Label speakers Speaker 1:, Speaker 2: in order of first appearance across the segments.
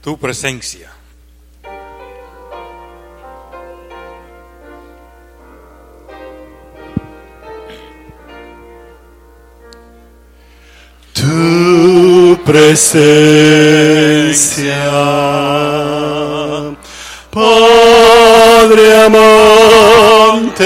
Speaker 1: tu presencia.
Speaker 2: Tu presencia, Padre amante,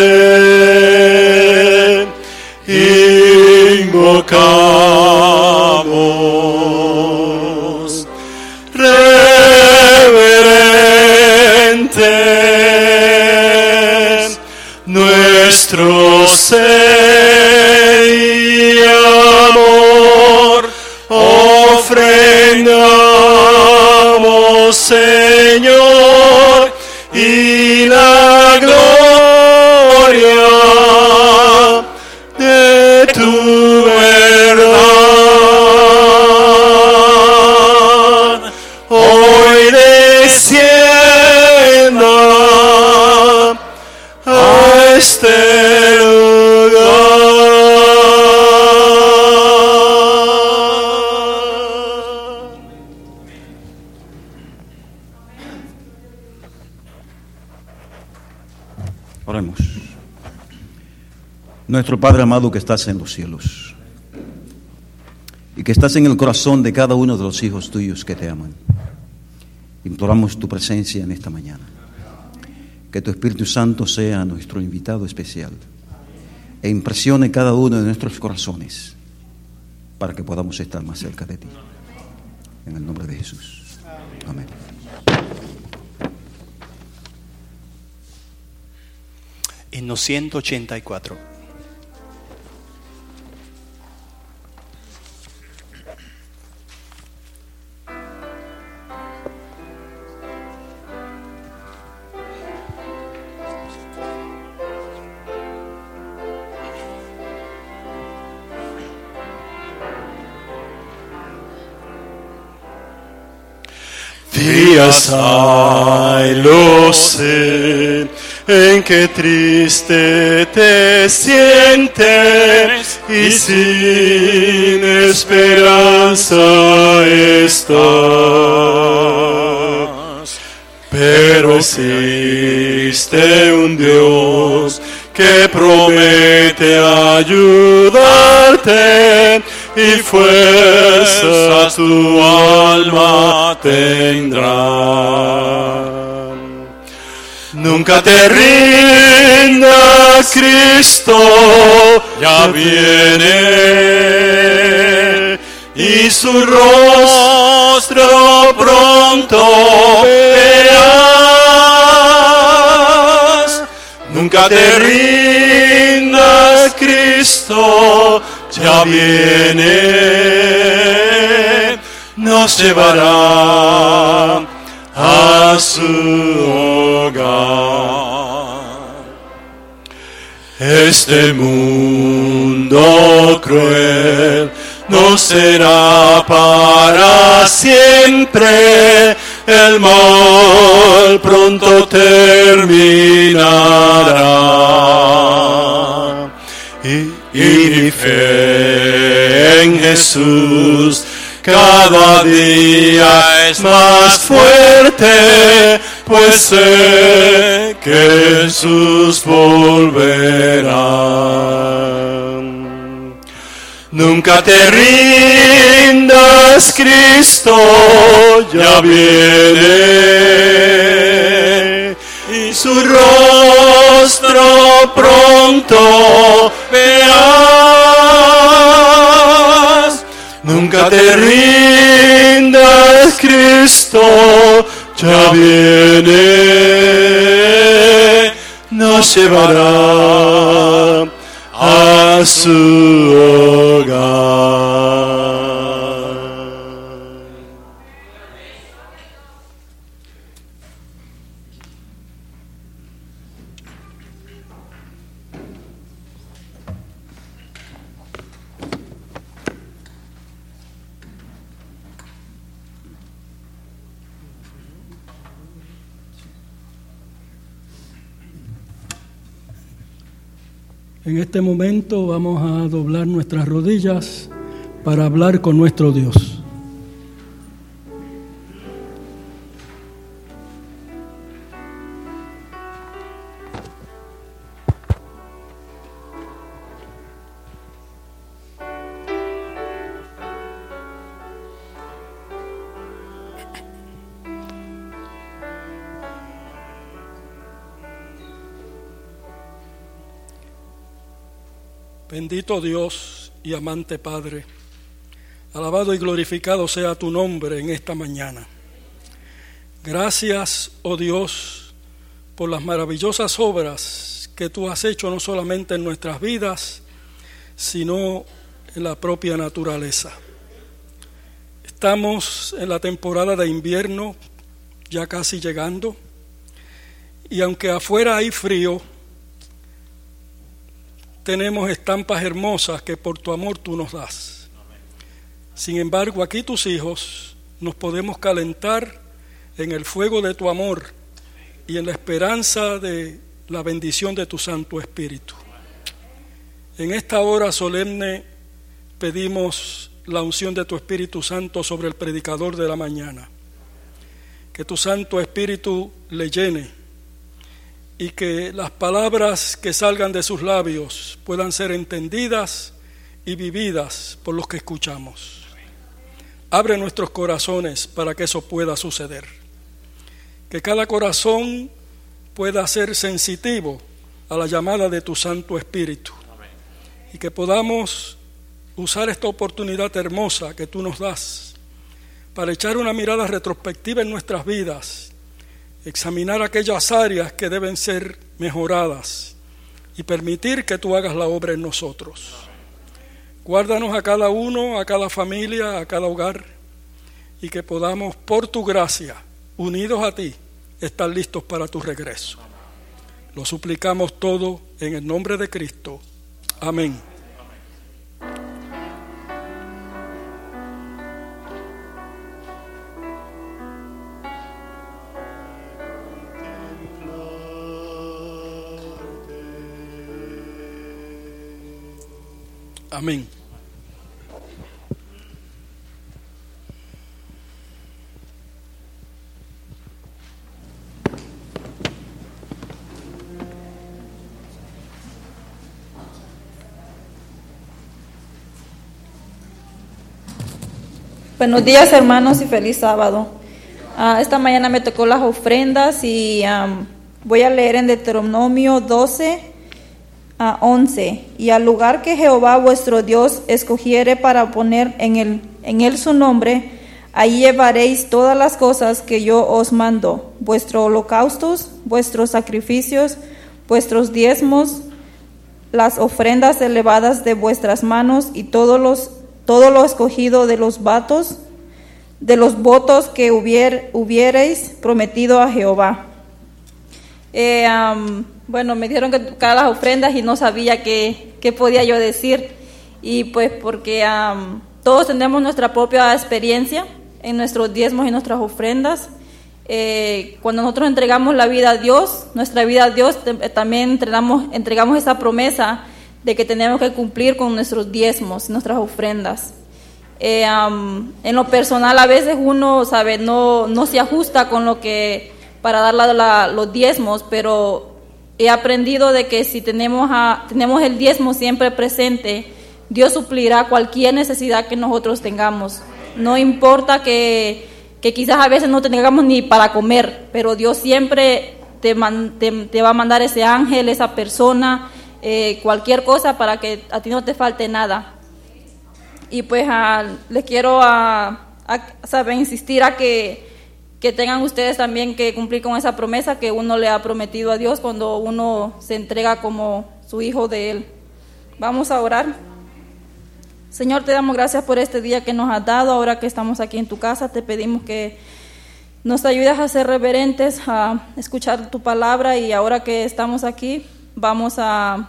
Speaker 3: Padre amado que estás en los cielos y que estás en el corazón de cada uno de los hijos tuyos que te aman. Imploramos tu presencia en esta mañana. Que tu Espíritu Santo sea nuestro invitado especial e impresione cada uno de nuestros corazones para que podamos estar más cerca de ti. En el nombre de Jesús. Amén.
Speaker 2: Himno 184. En que triste te sientes y sin esperanza estás. Pero existe un Dios que promete ayudarte y fuerza tu alma tendrá. Nunca te rindas, Cristo ya viene y su rostro pronto verás. Nunca te rindas, Cristo ya viene, nos llevará a su hogar. Este mundo cruel no será para siempre, el mal pronto terminará. Y, mi fe en Jesús cada día es más fuerte, pues sé que Jesús volverá. Nunca te rindas, Cristo ya viene y su rostro pronto verás. Nunca te rindas, Cristo ya viene, nos llevará a su hogar.
Speaker 4: Este momento vamos a doblar nuestras rodillas para hablar con nuestro Dios. Bendito Dios y amante Padre, alabado y glorificado sea tu nombre en esta mañana. Gracias, oh Dios, por las maravillosas obras que tú has hecho no solamente en nuestras vidas, sino en la propia naturaleza. Estamos en la temporada de invierno, ya casi llegando, y aunque afuera hay frío, tenemos estampas hermosas que por tu amor tú nos das. Sin embargo, aquí tus hijos nos podemos calentar en el fuego de tu amor y en la esperanza de la bendición de tu Santo Espíritu. En esta hora solemne pedimos la unción de tu Espíritu Santo sobre el predicador de la mañana. Que tu Santo Espíritu le llene y que las palabras que salgan de sus labios puedan ser entendidas y vividas por los que escuchamos. Abre nuestros corazones para que eso pueda suceder. Que cada corazón pueda ser sensitivo a la llamada de tu Santo Espíritu. Y que podamos usar esta oportunidad hermosa que tú nos das para echar una mirada retrospectiva en nuestras vidas examinar aquellas áreas que deben ser mejoradas y permitir que tú hagas la obra en nosotros. Guárdanos a cada uno, a cada familia, a cada hogar y que podamos, por tu gracia, unidos a ti, estar listos para tu regreso. Lo suplicamos todo en el nombre de Cristo. Amén. Amén.
Speaker 1: Buenos días hermanos y feliz sábado. Ah, esta mañana me tocó las ofrendas y voy a leer en Deuteronomio 12, a 11. Y al lugar que Jehová vuestro Dios escogiere para poner en, el, en él su nombre, ahí llevaréis todas las cosas que yo os mando, vuestros holocaustos, vuestros sacrificios, vuestros diezmos, las ofrendas elevadas de vuestras manos y todos los, todo lo escogido de los vatos, de los votos que hubier, hubierais prometido a Jehová. Eh, bueno, me dijeron que tocara las ofrendas y no sabía qué, qué podía yo decir. Y pues porque todos tenemos nuestra propia experiencia en nuestros diezmos y nuestras ofrendas. Eh, cuando nosotros entregamos la vida a Dios, nuestra vida a Dios, también entregamos, entregamos esa promesa de que tenemos que cumplir con nuestros diezmos, nuestras ofrendas. Eh, en lo personal a veces uno, sabe, no, no se ajusta con lo que para dar los diezmos, pero he aprendido de que si tenemos, a, tenemos el diezmo siempre presente, Dios suplirá cualquier necesidad que nosotros tengamos. No importa que, quizás a veces no tengamos ni para comer, pero Dios siempre te, va a mandar ese ángel, esa persona, eh, cualquier cosa para que a ti no te falte nada. Y pues les quiero a, saber, insistir a que que tengan ustedes también que cumplir con esa promesa que uno le ha prometido a Dios cuando uno se entrega como su hijo de Él. Vamos a orar. Señor, te damos gracias por este día que nos has dado. Ahora que estamos aquí en tu casa, te pedimos que nos ayudes a ser reverentes, a escuchar tu palabra y ahora que estamos aquí, vamos a,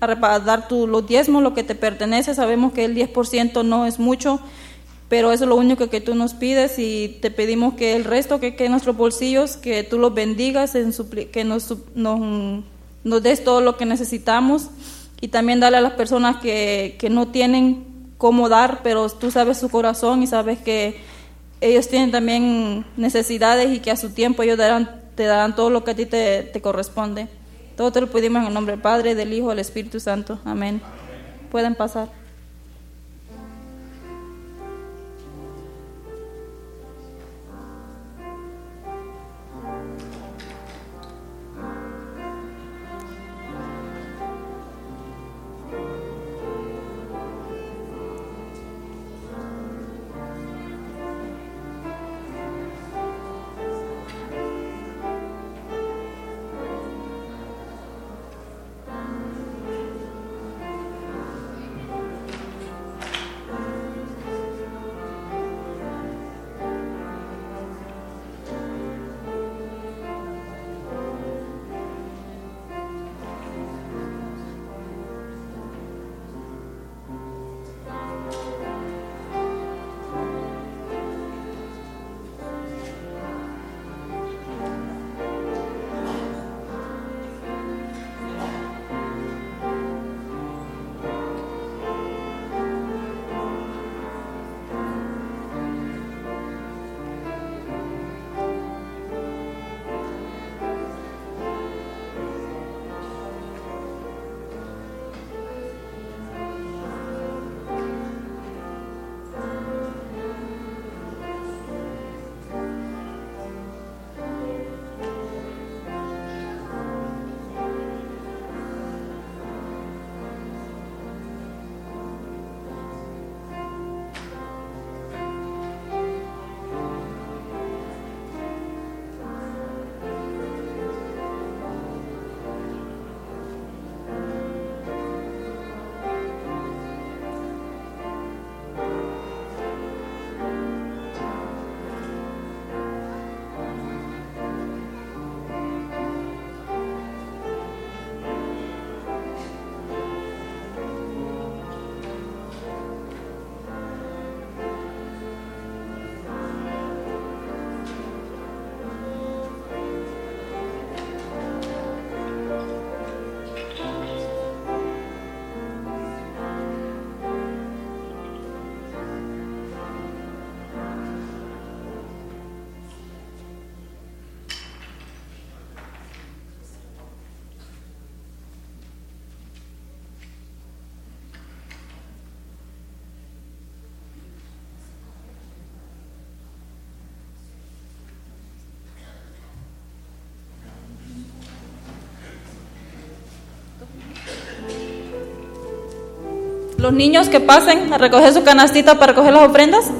Speaker 1: a dar tu, los diezmos, lo que te pertenece. Sabemos que el 10% no es mucho pero eso es lo único que tú nos pides y te pedimos que el resto que quede en nuestros bolsillos, que tú los bendigas, en que nos, nos, des todo lo que necesitamos y también darle a las personas que, que no tienen cómo dar, pero tú sabes su corazón y sabes que ellos tienen también necesidades y que a su tiempo ellos te darán todo lo que a ti te, te corresponde. Todo te lo pedimos en el nombre del Padre, del Hijo, del Espíritu Santo. Amén. Pueden pasar. Los niños que pasen a recoger su canastita para recoger las ofrendas.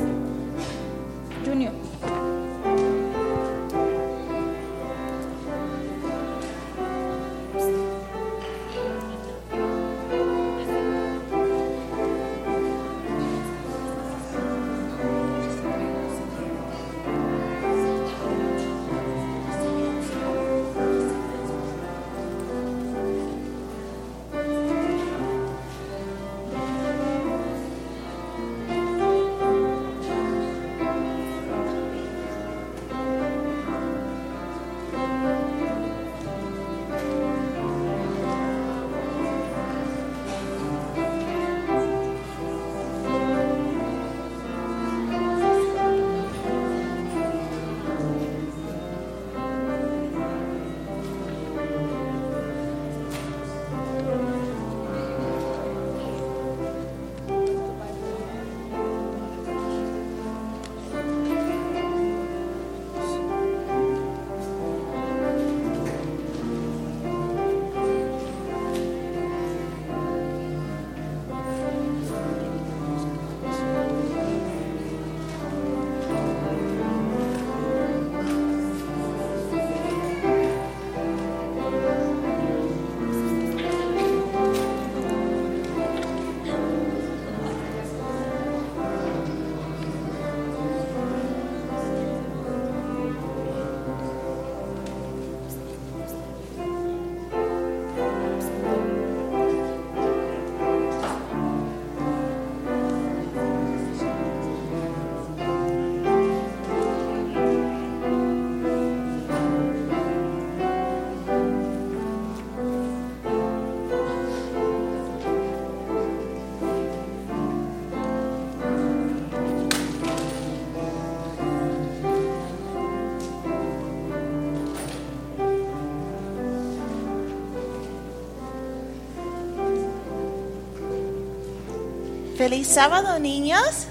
Speaker 5: Feliz sábado, niños.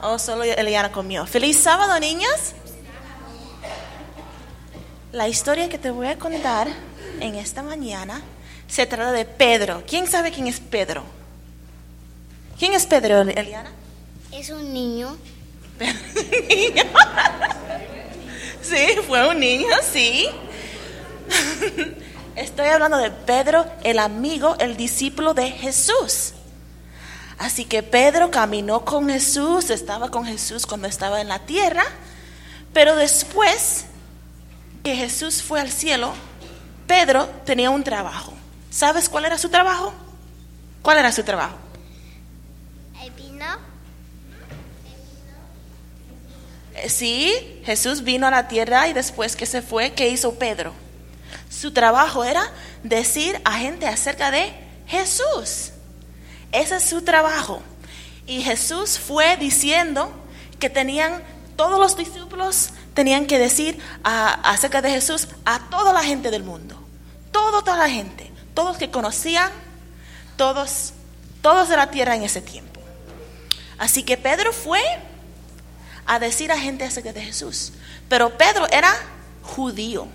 Speaker 5: Oh, solo Eliana comió. Feliz sábado, niños. La historia que te voy a contar en esta mañana se trata de Pedro. ¿Quién sabe quién es Pedro? ¿Quién es Pedro, Eliana?
Speaker 6: Es un niño.
Speaker 5: niño. Sí, fue un niño, sí. Estoy hablando de Pedro, el amigo, el discípulo de Jesús. Así que Pedro caminó con Jesús, estaba con Jesús cuando estaba en la tierra, pero después que Jesús fue al cielo, Pedro tenía un trabajo. ¿Sabes cuál era su trabajo? ¿Cuál era su trabajo?
Speaker 6: El vino.
Speaker 5: Eh, Sí, Jesús vino a la tierra y después que se fue, ¿qué hizo Pedro? Su trabajo era decir a gente acerca de Jesús. Ese es su trabajo. Y Jesús fue diciendo que tenían, todos los discípulos tenían que decir a- acerca de Jesús a toda la gente del mundo. Todo, toda la gente. Todos que conocían, todos, todos de la tierra en ese tiempo. Así que Pedro fue a decir a gente acerca de Jesús. Pero Pedro era judío.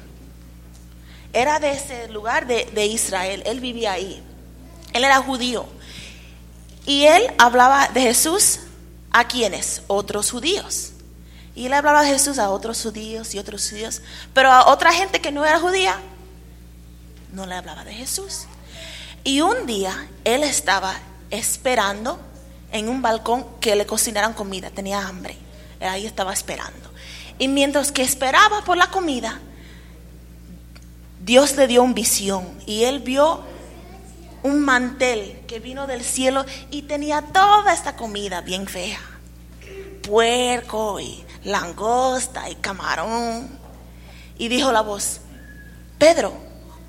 Speaker 5: Era de ese lugar de, de Israel. Él vivía ahí. Él era judío. Y él hablaba de Jesús a quienes? Otros judíos. Y él hablaba de Jesús a otros judíos y otros judíos. Pero a otra gente que no era judía, no le hablaba de Jesús. Y un día él estaba esperando en un balcón que le cocinaran comida, tenía hambre. Ahí estaba esperando. Y mientras que esperaba por la comida, Dios le dio una visión y él vio un mantel que vino del cielo y tenía toda esta comida bien fea. Puerco y langosta y camarón. Y dijo la voz, Pedro,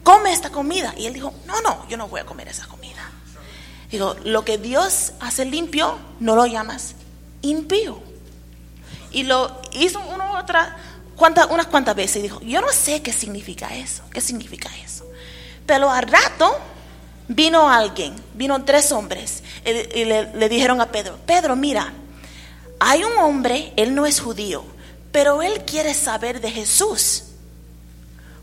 Speaker 5: come esta comida. Y él dijo, no, no, yo no voy a comer esa comida. Digo, lo que Dios hace limpio, no lo llamas impío. Y lo hizo una otra, cuanta- unas cuantas veces y dijo, yo no sé qué significa eso, qué significa eso. Pero al rato vino alguien, vino tres hombres y, le, dijeron a Pedro, Pedro, mira, hay un hombre, él no es judío, pero él quiere saber de Jesús.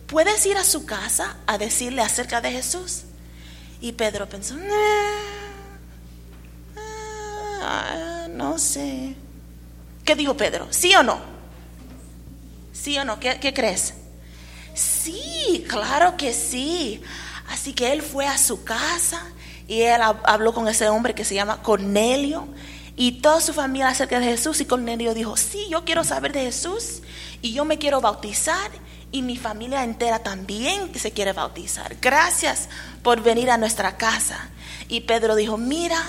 Speaker 5: ¿Puedes ir a su casa a decirle acerca de Jesús? Y Pedro pensó, "Nah, ah, no sé. ¿Qué dijo Pedro? ¿Sí o no? ¿Sí o no? ¿Qué, qué crees? Sí, claro que sí. Así que él fue a su casa y él hab- habló con ese hombre que se llama Cornelio. Y toda su familia acerca de Jesús. Y Cornelio dijo, sí, yo quiero saber de Jesús. Y yo me quiero bautizar. Y mi familia entera también se quiere bautizar. Gracias por venir a nuestra casa. Y Pedro dijo, mira,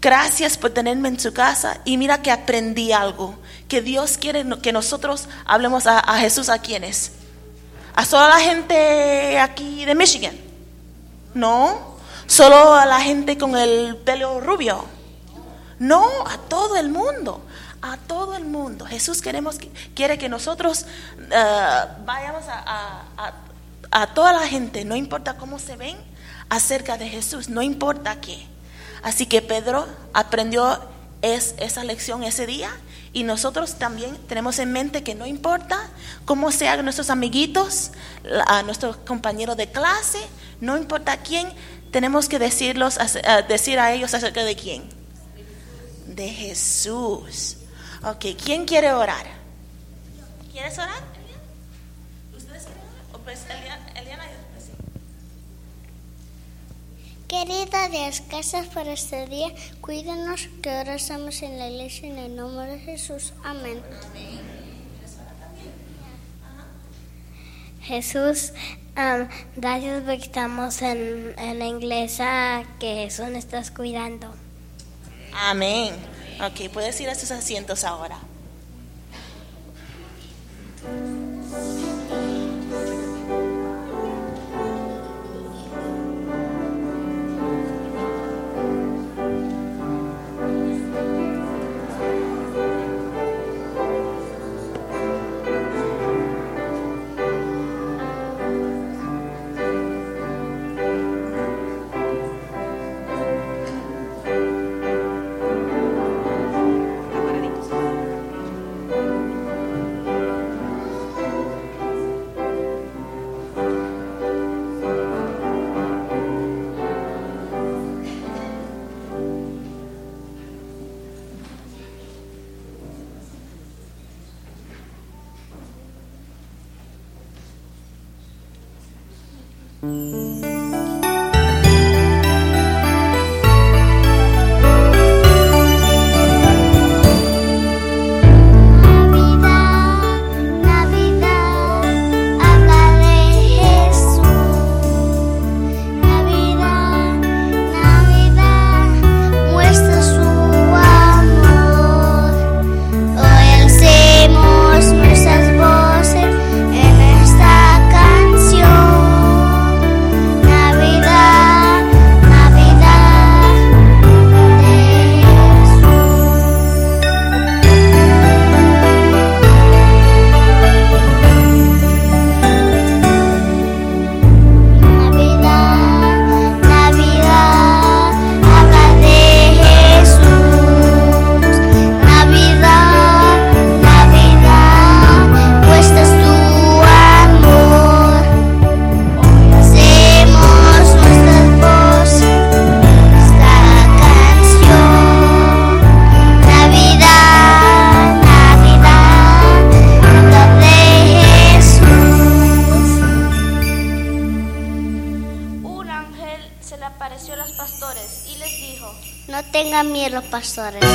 Speaker 5: gracias por tenerme en su casa. Y mira que aprendí algo, que Dios quiere que nosotros hablemos a, a Jesús a quienes, a toda la gente aquí de Michigan, no, solo a la gente con el pelo rubio, no, a todo el mundo, a todo el mundo. Jesús queremos, que- quiere que nosotros eh, vayamos a, a- a- a toda la gente, no importa cómo se ven, acerca de Jesús, no importa qué. Así que Pedro aprendió es, esa lección ese día y nosotros también tenemos en mente que no importa cómo sean nuestros amiguitos, a nuestros compañeros de clase, no importa quién, tenemos que decirlos, eh, decir a ellos acerca de quién. De Jesús. Ok, ¿quién quiere orar? ¿Quieres orar? ¿Ustedes quieren orar? O pues Eliana, Eliana y después sí.
Speaker 6: Querida Dios, gracias por este día. Cuídanos que ahora estamos en la iglesia en el nombre de Jesús. Amén.
Speaker 7: Jesús, am, gracias porque estamos en, en la iglesia que Jesús nos estás cuidando.
Speaker 5: Amén. Ok, puedes ir a sus asientos ahora.
Speaker 6: Miedo,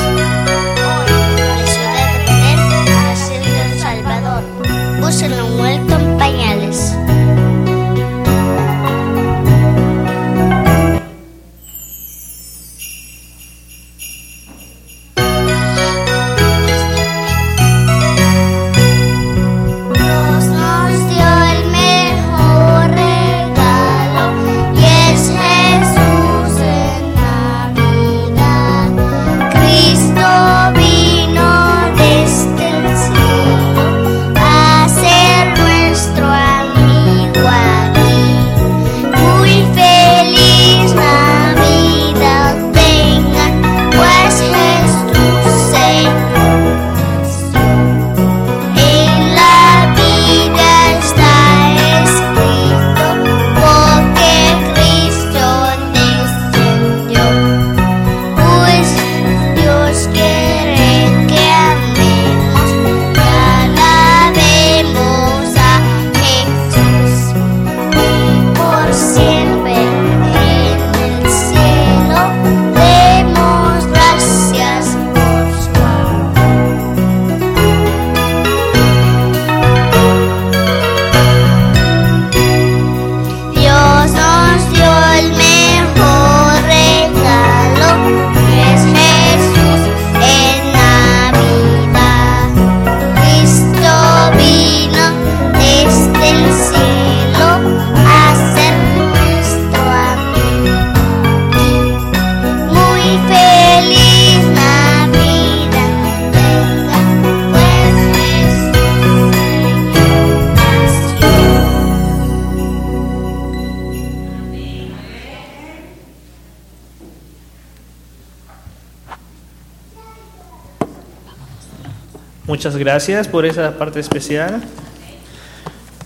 Speaker 8: gracias por esa parte especial.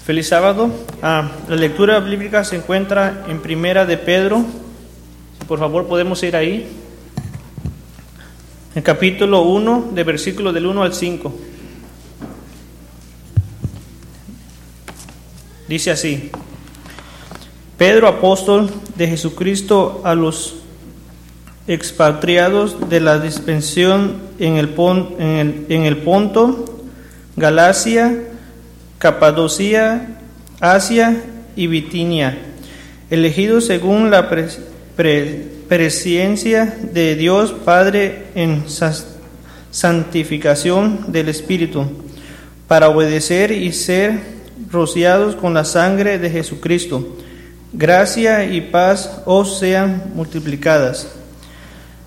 Speaker 8: Feliz sábado. Ah, la lectura bíblica se encuentra en Primera de Pedro. Por favor, podemos ir ahí. En capítulo 1, de versículo del 1 al 5. Dice así. Pedro, apóstol de Jesucristo, a los expatriados de la dispensión en el, pon- en el, en el Ponto, Galacia, Capadocia, Asia y Bitinia, elegidos según la pres- pre- presciencia de Dios Padre en santificación del Espíritu, para obedecer y ser rociados con la sangre de Jesucristo. Gracia y paz os sean multiplicadas.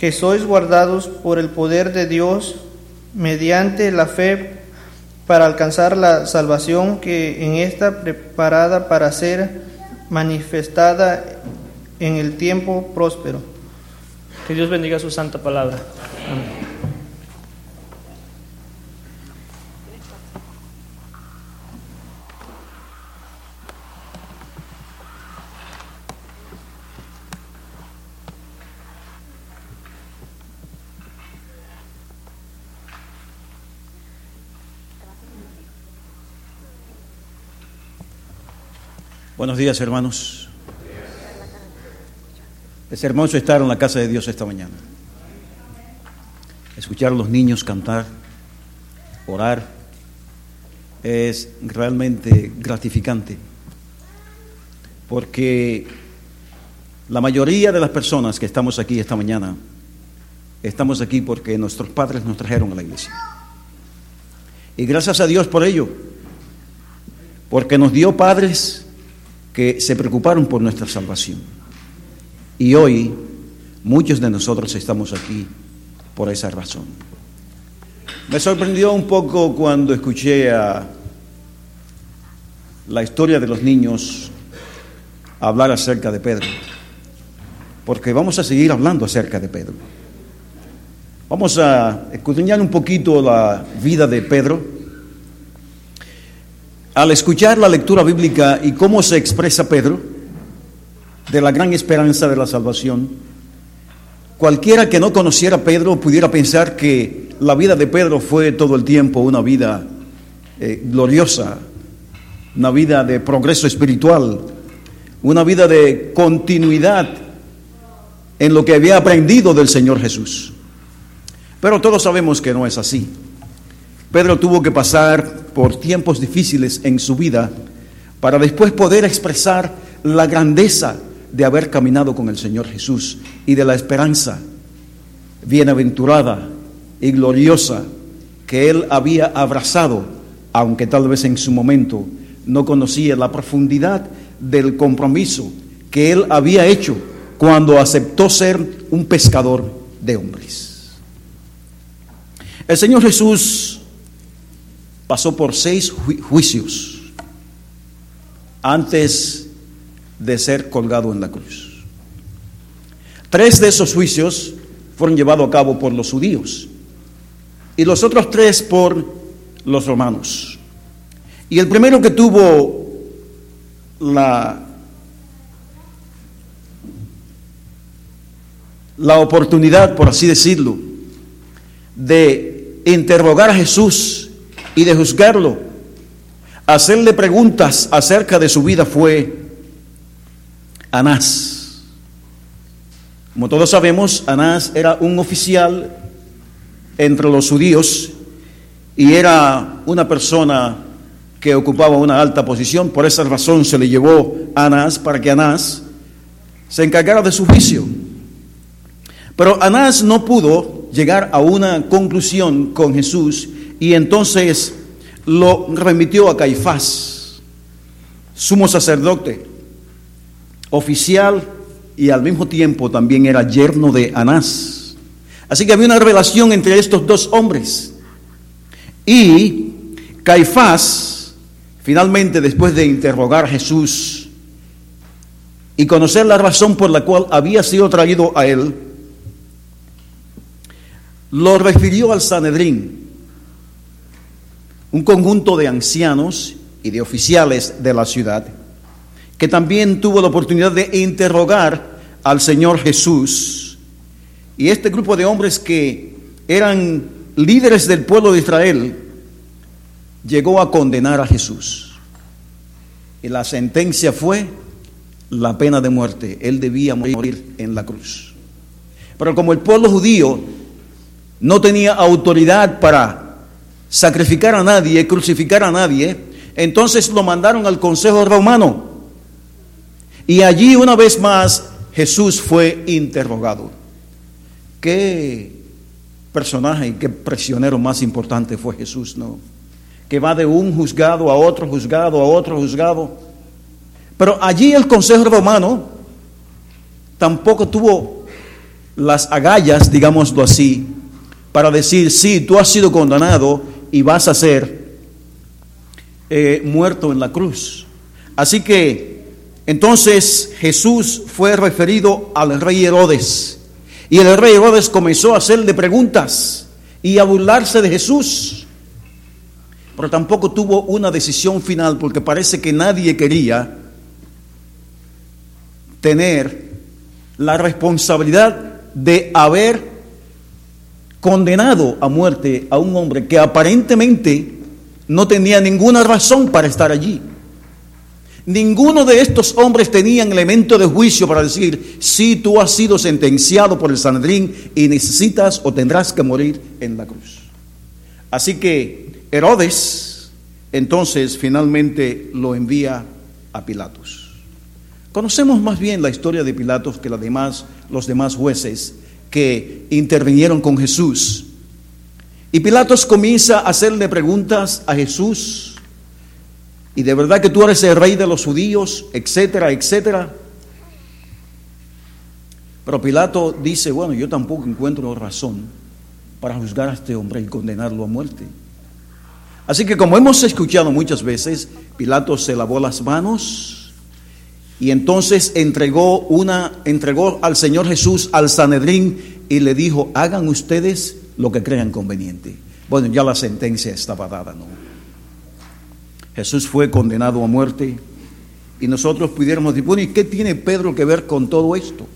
Speaker 8: que sois guardados por el poder de Dios mediante la fe para alcanzar la salvación que en esta preparada para ser manifestada en el tiempo próspero. Que Dios bendiga su santa palabra. Amén.
Speaker 3: Buenos días, hermanos. Es hermoso estar en la casa de Dios esta mañana. Escuchar a los niños cantar, orar, es realmente gratificante. Porque la mayoría de las personas que estamos aquí esta mañana, estamos aquí porque nuestros padres nos trajeron a la iglesia. Y gracias a Dios por ello, porque nos dio padres que se preocuparon por nuestra salvación. Y hoy muchos de nosotros estamos aquí por esa razón. Me sorprendió un poco cuando escuché a la historia de los niños hablar acerca de Pedro, porque vamos a seguir hablando acerca de Pedro. Vamos a escudriñar un poquito la vida de Pedro. Al escuchar la lectura bíblica y cómo se expresa Pedro, de la gran esperanza de la salvación, cualquiera que no conociera Pedro pudiera pensar que la vida de Pedro fue todo el tiempo una vida eh, gloriosa, una vida de progreso espiritual, una vida de continuidad en lo que había aprendido del Señor Jesús. Pero todos sabemos que no es así. Pedro tuvo que pasar por tiempos difíciles en su vida para después poder expresar la grandeza de haber caminado con el Señor Jesús y de la esperanza bienaventurada y gloriosa que él había abrazado, aunque tal vez en su momento no conocía la profundidad del compromiso que él había hecho cuando aceptó ser un pescador de hombres. El Señor Jesús pasó por seis ju- juicios antes de ser colgado en la cruz. Tres de esos juicios fueron llevados a cabo por los judíos y los otros tres por los romanos. Y el primero que tuvo la, la oportunidad, por así decirlo, de interrogar a Jesús y de juzgarlo, hacerle preguntas acerca de su vida fue Anás. Como todos sabemos, Anás era un oficial entre los judíos y era una persona que ocupaba una alta posición. Por esa razón se le llevó a Anás para que Anás se encargara de su juicio. Pero Anás no pudo llegar a una conclusión con Jesús y entonces lo remitió a Caifás, sumo sacerdote, oficial y al mismo tiempo también era yerno de Anás. Así que había una relación entre estos dos hombres. Y Caifás, finalmente después de interrogar a Jesús y conocer la razón por la cual había sido traído a él, lo refirió al Sanedrín, un conjunto de ancianos y de oficiales de la ciudad, que también tuvo la oportunidad de interrogar al Señor Jesús. Y este grupo de hombres que eran líderes del pueblo de Israel, llegó a condenar a Jesús. Y la sentencia fue la pena de muerte. Él debía morir en la cruz. Pero como el pueblo judío no tenía autoridad para sacrificar a nadie, crucificar a nadie, entonces lo mandaron al Consejo Romano. Y allí una vez más Jesús fue interrogado. ¿Qué personaje y qué prisionero más importante fue Jesús, no? Que va de un juzgado a otro juzgado, a otro juzgado. Pero allí el Consejo Romano tampoco tuvo las agallas, digámoslo así, para decir, sí, tú has sido condenado y vas a ser eh, muerto en la cruz. Así que entonces Jesús fue referido al rey Herodes. Y el rey Herodes comenzó a hacerle preguntas y a burlarse de Jesús. Pero tampoco tuvo una decisión final porque parece que nadie quería tener la responsabilidad de haber condenado a muerte a un hombre que aparentemente no tenía ninguna razón para estar allí. Ninguno de estos hombres tenían elemento de juicio para decir, si tú has sido sentenciado por el Sanedrín y necesitas o tendrás que morir en la cruz. Así que Herodes entonces finalmente lo envía a Pilatos. Conocemos más bien la historia de Pilatos que los demás, los demás jueces que intervinieron con Jesús. Y Pilatos comienza a hacerle preguntas a Jesús. Y de verdad que tú eres el rey de los judíos, etcétera, etcétera. Pero Pilato dice, bueno, yo tampoco encuentro razón para juzgar a este hombre y condenarlo a muerte. Así que como hemos escuchado muchas veces, Pilato se lavó las manos y entonces entregó una entregó al Señor Jesús al Sanedrín y le dijo, "Hagan ustedes lo que crean conveniente." Bueno, ya la sentencia estaba dada, ¿no? Jesús fue condenado a muerte y nosotros pudiéramos decir, bueno, ¿y qué tiene Pedro que ver con todo esto?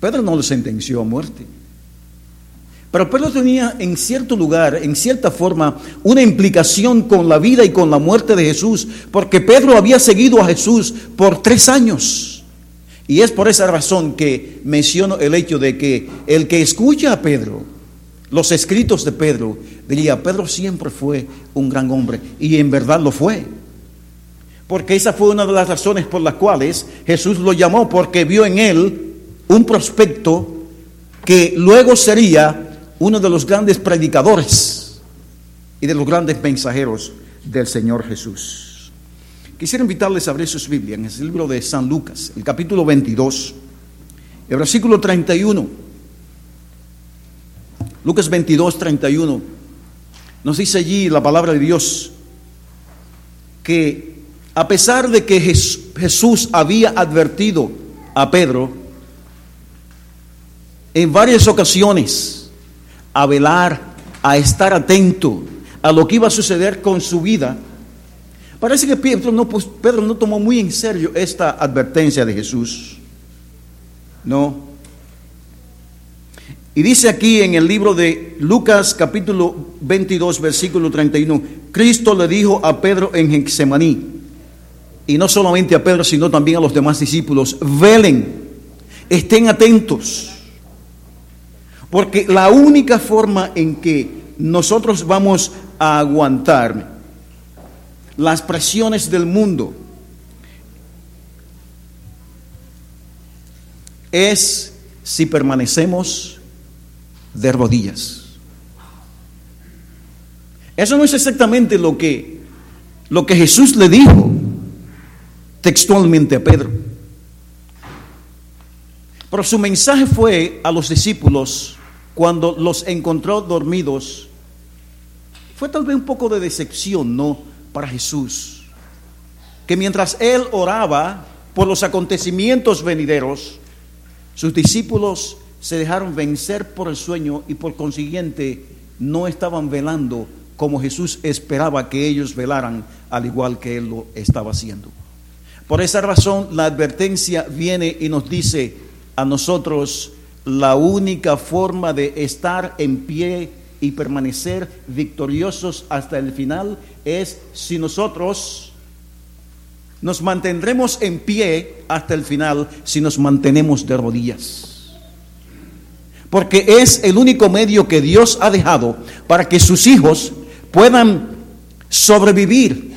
Speaker 3: Pedro no le sentenció a muerte. Pero Pedro tenía en cierto lugar, en cierta forma, una implicación con la vida y con la muerte de Jesús, porque Pedro había seguido a Jesús por tres años. Y es por esa razón que menciono el hecho de que el que escucha a Pedro, los escritos de Pedro, diría, Pedro siempre fue un gran hombre, y en verdad lo fue. Porque esa fue una de las razones por las cuales Jesús lo llamó, porque vio en él un prospecto que luego sería uno de los grandes predicadores y de los grandes mensajeros del Señor Jesús. Quisiera invitarles a abrir sus Biblias en el libro de San Lucas, el capítulo 22, el versículo 31. Lucas 22, 31. Nos dice allí la palabra de Dios que a pesar de que Jesús había advertido a Pedro en varias ocasiones, a velar, a estar atento a lo que iba a suceder con su vida. Parece que Pedro no, tomó muy en serio esta advertencia de Jesús. No. Y dice aquí en el libro de Lucas capítulo 22 versículo 31, Cristo le dijo a Pedro en Getsemaní, y no solamente a Pedro, sino también a los demás discípulos, velen, estén atentos porque la única forma en que nosotros vamos a aguantar las presiones del mundo es si permanecemos de rodillas. Eso no es exactamente lo que, lo que Jesús le dijo textualmente a Pedro. Pero su mensaje fue a los discípulos cuando los encontró dormidos. Fue tal vez un poco de decepción, ¿no? Para Jesús. Que mientras él oraba por los acontecimientos venideros, sus discípulos se dejaron vencer por el sueño y por consiguiente no estaban velando como Jesús esperaba que ellos velaran, al igual que él lo estaba haciendo. Por esa razón la advertencia viene y nos dice a nosotros la única forma de estar en pie y permanecer victoriosos hasta el final es si nosotros nos mantendremos en pie hasta el final si nos mantenemos de rodillas. Porque es el único medio que Dios ha dejado para que sus hijos puedan sobrevivir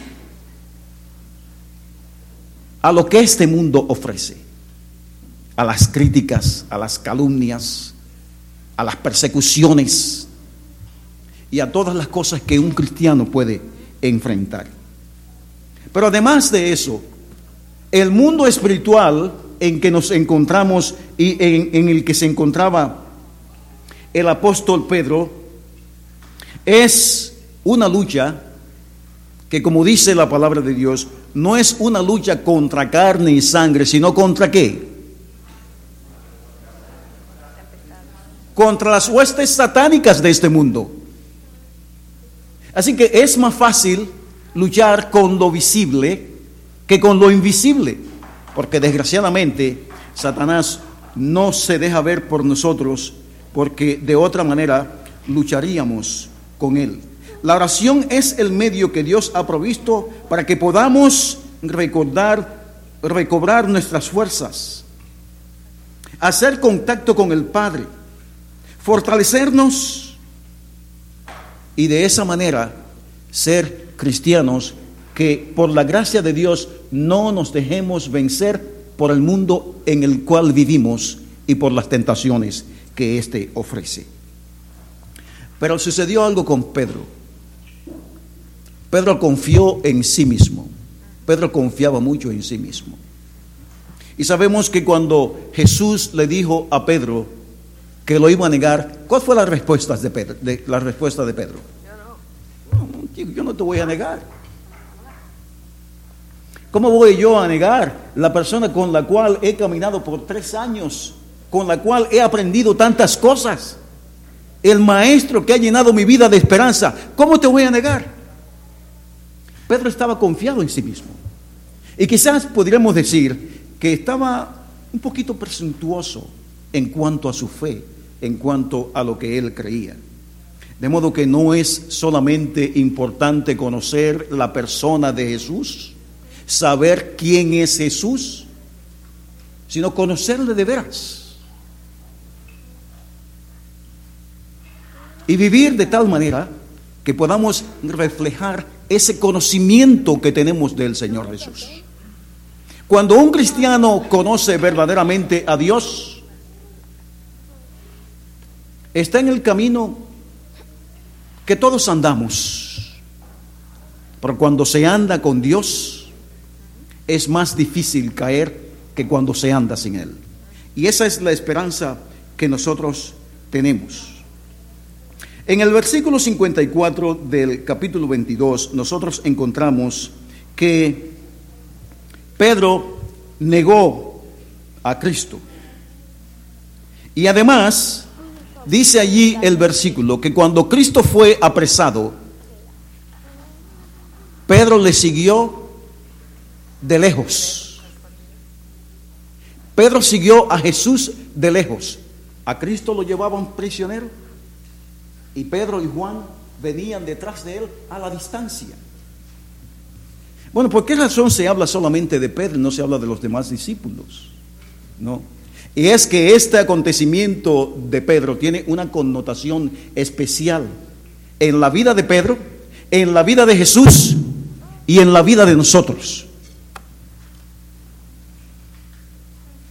Speaker 3: a lo que este mundo ofrece, a las críticas, a las calumnias, a las persecuciones y a todas las cosas que un cristiano puede enfrentar. Pero además de eso, el mundo espiritual en que nos encontramos y en, el que se encontraba el apóstol Pedro es una lucha que como dice la palabra de Dios, no es una lucha contra carne y sangre, sino contra qué? Contra las huestes satánicas de este mundo. Así que es más fácil luchar con lo visible que con lo invisible, porque desgraciadamente Satanás no se deja ver por nosotros, porque de otra manera lucharíamos con él. La oración es el medio que Dios ha provisto para que podamos recordar, recobrar nuestras fuerzas, hacer contacto con el Padre, fortalecernos y de esa manera ser cristianos que por la gracia de Dios no nos dejemos vencer por el mundo en el cual vivimos y por las tentaciones que éste ofrece. Pero sucedió algo con Pedro. Pedro confió en sí mismo. Pedro confiaba mucho en sí mismo. Y sabemos que cuando Jesús le dijo a Pedro que lo iba a negar, ¿cuál fue la respuesta de Pedro? la respuesta de Pedro? yo no te voy a negar. ¿Cómo voy yo a negar la persona con la cual he caminado por tres años, con la cual he aprendido tantas cosas? El maestro que ha llenado mi vida de esperanza, ¿cómo te voy a negar? Pedro estaba confiado en sí mismo. Y quizás podríamos decir que estaba un poquito presuntuoso en cuanto a su fe, en cuanto a lo que él creía. De modo que no es solamente importante conocer la persona de Jesús, saber quién es Jesús, sino conocerle de veras. Y vivir de tal manera que podamos reflejar ese conocimiento que tenemos del Señor Jesús. Cuando un cristiano conoce verdaderamente a Dios, está en el camino que todos andamos. Pero cuando se anda con Dios, es más difícil caer que cuando se anda sin Él. Y esa es la esperanza que nosotros tenemos. En el versículo 54 del capítulo 22 nosotros encontramos que Pedro negó a Cristo. Y además dice allí el versículo que cuando Cristo fue apresado, Pedro le siguió de lejos. Pedro siguió a Jesús de lejos. A Cristo lo llevaban prisionero y Pedro y Juan venían detrás de él a la distancia. Bueno, ¿por qué razón se habla solamente de Pedro y no se habla de los demás discípulos? No. Y es que este acontecimiento de Pedro tiene una connotación especial en la vida de Pedro, en la vida de Jesús y en la vida de nosotros.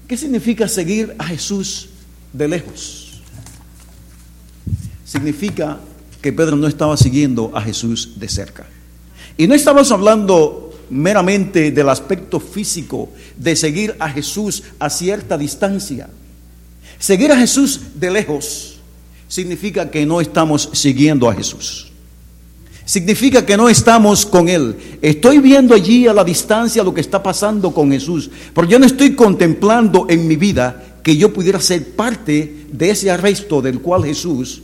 Speaker 3: ¿Qué significa seguir a Jesús de lejos? significa que Pedro no estaba siguiendo a Jesús de cerca. Y no estamos hablando meramente del aspecto físico de seguir a Jesús a cierta distancia. Seguir a Jesús de lejos significa que no estamos siguiendo a Jesús. Significa que no estamos con Él. Estoy viendo allí a la distancia lo que está pasando con Jesús, pero yo no estoy contemplando en mi vida que yo pudiera ser parte de ese arresto del cual Jesús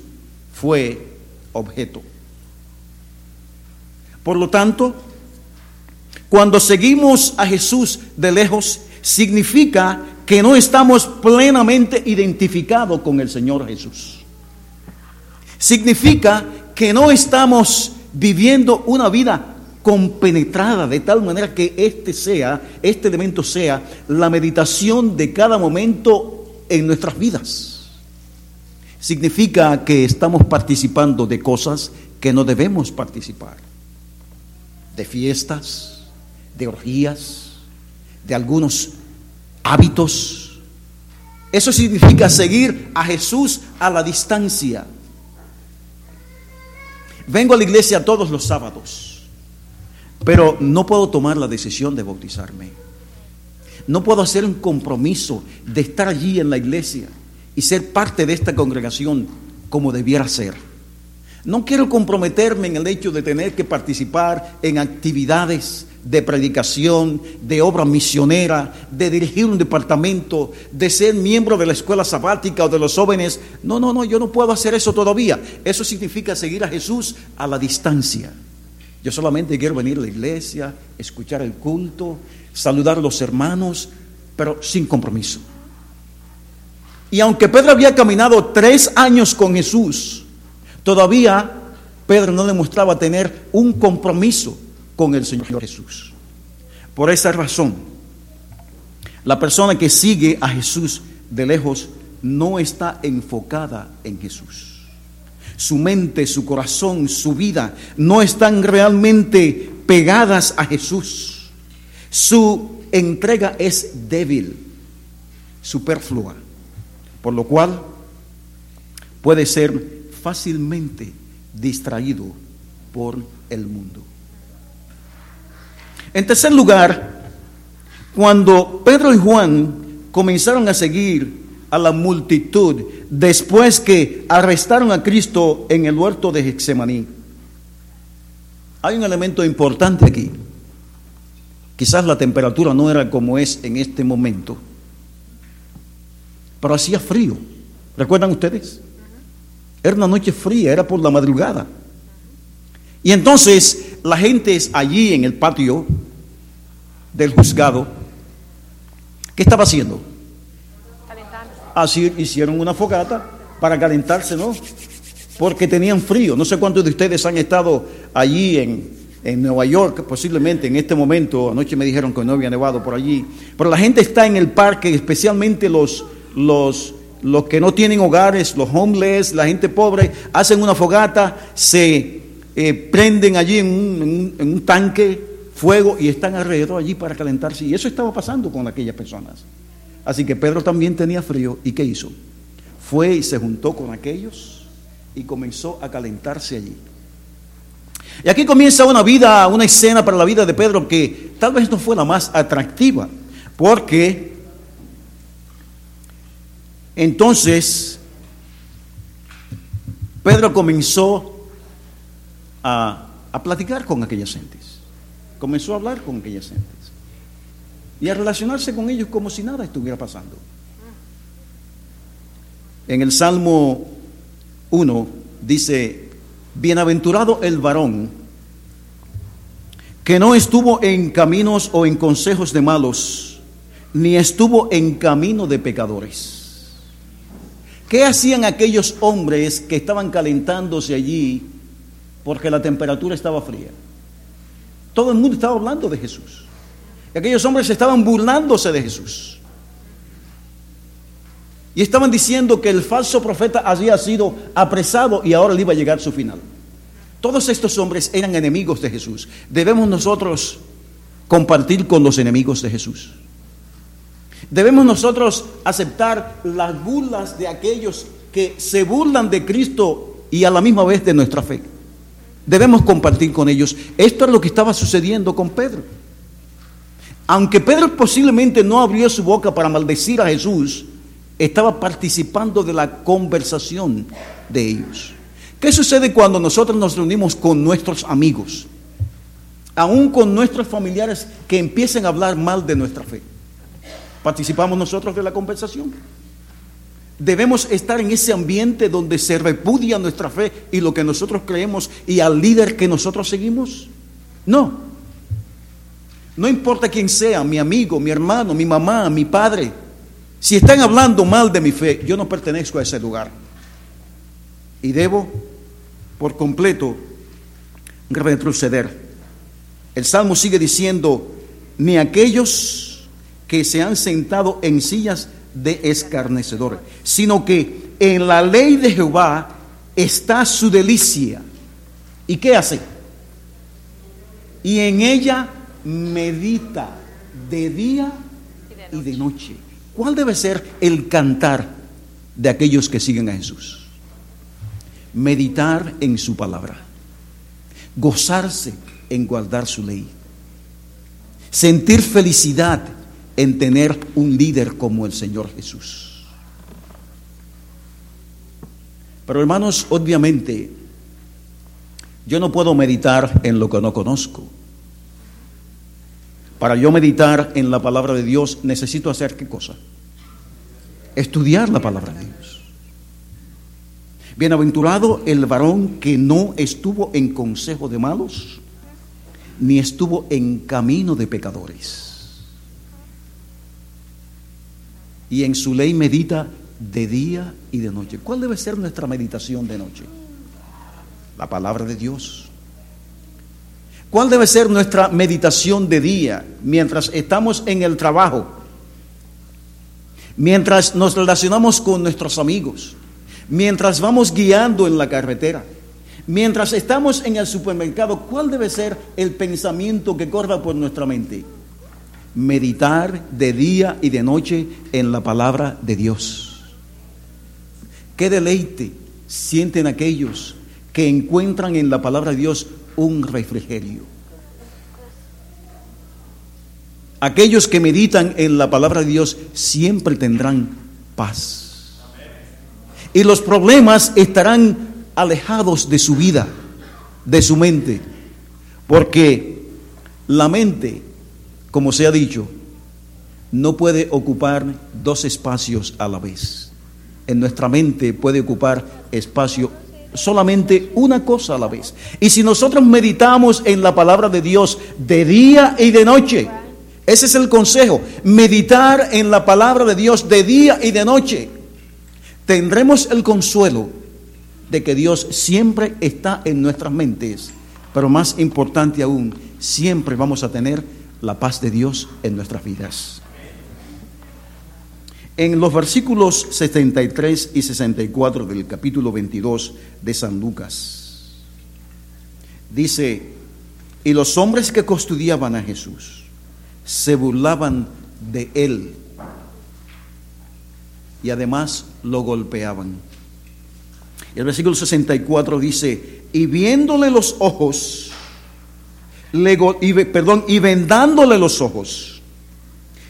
Speaker 3: fue objeto. Por lo tanto, cuando seguimos a Jesús de lejos, significa que no estamos plenamente identificados con el Señor Jesús. Significa que no estamos viviendo una vida compenetrada de tal manera que este sea, este elemento sea la meditación de cada momento en nuestras vidas. Significa que estamos participando de cosas que no debemos participar, de fiestas, de orgías, de algunos hábitos. Eso significa seguir a Jesús a la distancia. Vengo a la iglesia todos los sábados, pero no puedo tomar la decisión de bautizarme. No puedo hacer un compromiso de estar allí en la iglesia y ser parte de esta congregación como debiera ser. No quiero comprometerme en el hecho de tener que participar en actividades de predicación, de obra misionera, de dirigir un departamento, de ser miembro de la escuela sabática o de los jóvenes. No, no, no, yo no puedo hacer eso todavía. Eso significa seguir a Jesús a la distancia. Yo solamente quiero venir a la iglesia, escuchar el culto, saludar a los hermanos, pero sin compromiso. Y aunque Pedro había caminado tres años con Jesús, todavía Pedro no demostraba tener un compromiso con el Señor Jesús. Por esa razón, la persona que sigue a Jesús de lejos no está enfocada en Jesús. Su mente, su corazón, su vida no están realmente pegadas a Jesús. Su entrega es débil, superflua, por lo cual puede ser fácilmente distraído por el mundo. En tercer lugar, cuando Pedro y Juan comenzaron a seguir a la multitud después que arrestaron a Cristo en el huerto de Getsemaní, hay un elemento importante aquí. Quizás la temperatura no era como es en este momento, pero hacía frío. ¿Recuerdan ustedes? Era una noche fría, era por la madrugada. Y entonces la gente allí en el patio del juzgado, ¿qué estaba haciendo? Así hicieron una fogata para calentarse, ¿no? Porque tenían frío. No sé cuántos de ustedes han estado allí en, en Nueva York, posiblemente en este momento. Anoche me dijeron que no había nevado por allí. Pero la gente está en el parque, especialmente los, los, los que no tienen hogares, los homeless, la gente pobre, hacen una fogata, se eh, prenden allí en un, en un tanque fuego y están alrededor allí para calentarse. Y eso estaba pasando con aquellas personas. Así que Pedro también tenía frío. ¿Y qué hizo? Fue y se juntó con aquellos y comenzó a calentarse allí. Y aquí comienza una vida, una escena para la vida de Pedro que tal vez no fue la más atractiva, porque entonces Pedro comenzó a, a platicar con aquellas gentes comenzó a hablar con aquellas gentes y a relacionarse con ellos como si nada estuviera pasando. En el Salmo 1 dice, bienaventurado el varón que no estuvo en caminos o en consejos de malos, ni estuvo en camino de pecadores. ¿Qué hacían aquellos hombres que estaban calentándose allí porque la temperatura estaba fría? Todo el mundo estaba hablando de Jesús. Y aquellos hombres estaban burlándose de Jesús. Y estaban diciendo que el falso profeta había sido apresado y ahora le iba a llegar su final. Todos estos hombres eran enemigos de Jesús. Debemos nosotros compartir con los enemigos de Jesús. Debemos nosotros aceptar las burlas de aquellos que se burlan de Cristo y a la misma vez de nuestra fe. Debemos compartir con ellos. Esto es lo que estaba sucediendo con Pedro. Aunque Pedro posiblemente no abrió su boca para maldecir a Jesús, estaba participando de la conversación de ellos. ¿Qué sucede cuando nosotros nos reunimos con nuestros amigos? Aún con nuestros familiares que empiecen a hablar mal de nuestra fe. ¿Participamos nosotros de la conversación? Debemos estar en ese ambiente donde se repudia nuestra fe y lo que nosotros creemos y al líder que nosotros seguimos. No. No importa quién sea, mi amigo, mi hermano, mi mamá, mi padre. Si están hablando mal de mi fe, yo no pertenezco a ese lugar. Y debo por completo retroceder. El Salmo sigue diciendo, ni aquellos que se han sentado en sillas de escarnecedores, sino que en la ley de Jehová está su delicia. ¿Y qué hace? Y en ella medita de día y de noche. ¿Cuál debe ser el cantar de aquellos que siguen a Jesús? Meditar en su palabra, gozarse en guardar su ley, sentir felicidad en tener un líder como el Señor Jesús. Pero hermanos, obviamente, yo no puedo meditar en lo que no conozco. Para yo meditar en la palabra de Dios necesito hacer qué cosa? Estudiar la palabra de Dios. Bienaventurado el varón que no estuvo en consejo de malos, ni estuvo en camino de pecadores y en su ley medita de día y de noche. ¿Cuál debe ser nuestra meditación de noche? La palabra de Dios. ¿Cuál debe ser nuestra meditación de día mientras estamos en el trabajo? Mientras nos relacionamos con nuestros amigos, mientras vamos guiando en la carretera, mientras estamos en el supermercado, ¿cuál debe ser el pensamiento que corra por nuestra mente? Meditar de día y de noche en la palabra de Dios. Qué deleite sienten aquellos que encuentran en la palabra de Dios un refrigerio. Aquellos que meditan en la palabra de Dios siempre tendrán paz. Y los problemas estarán alejados de su vida, de su mente, porque la mente como se ha dicho, no puede ocupar dos espacios a la vez. En nuestra mente puede ocupar espacio solamente una cosa a la vez. Y si nosotros meditamos en la palabra de Dios de día y de noche, ese es el consejo, meditar en la palabra de Dios de día y de noche, tendremos el consuelo de que Dios siempre está en nuestras mentes, pero más importante aún, siempre vamos a tener la paz de Dios en nuestras vidas. En los versículos 73 y 64 del capítulo 22 de San Lucas, dice, y los hombres que custodiaban a Jesús se burlaban de él y además lo golpeaban. El versículo 64 dice, y viéndole los ojos, y, perdón, y vendándole los ojos,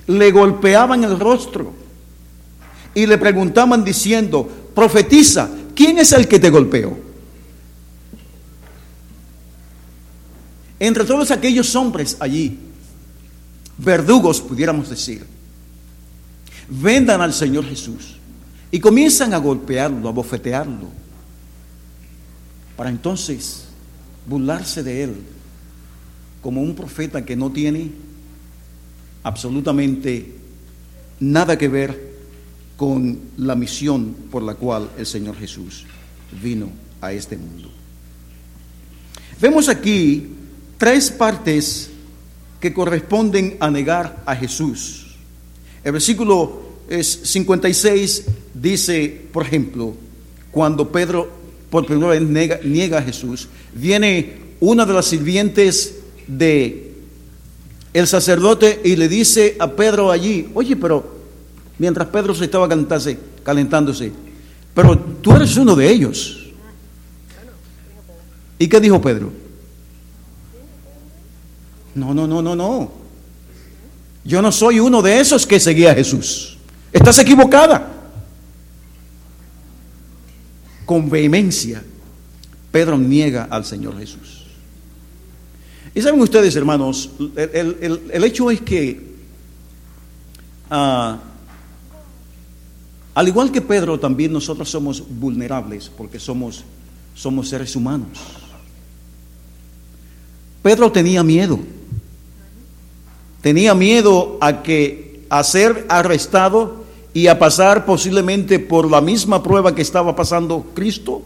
Speaker 3: le golpeaban el rostro y le preguntaban diciendo, profetiza, ¿quién es el que te golpeó? Entre todos aquellos hombres allí, verdugos pudiéramos decir, vendan al Señor Jesús y comienzan a golpearlo, a bofetearlo, para entonces burlarse de él como un profeta que no tiene absolutamente nada que ver con la misión por la cual el Señor Jesús vino a este mundo. Vemos aquí tres partes que corresponden a negar a Jesús. El versículo 56 dice, por ejemplo, cuando Pedro por primera vez niega, niega a Jesús, viene una de las sirvientes de el sacerdote y le dice a Pedro allí, oye, pero mientras Pedro se estaba calentándose, calentándose, pero tú eres uno de ellos. ¿Y qué dijo Pedro? No, no, no, no, no. Yo no soy uno de esos que seguía a Jesús. Estás equivocada. Con vehemencia, Pedro niega al Señor Jesús. Y saben ustedes, hermanos, el, hecho es que, ah, al igual que Pedro, también nosotros somos vulnerables porque somos, somos seres humanos. Pedro tenía miedo. Tenía miedo a que a ser arrestado y a pasar posiblemente por la misma prueba que estaba pasando Cristo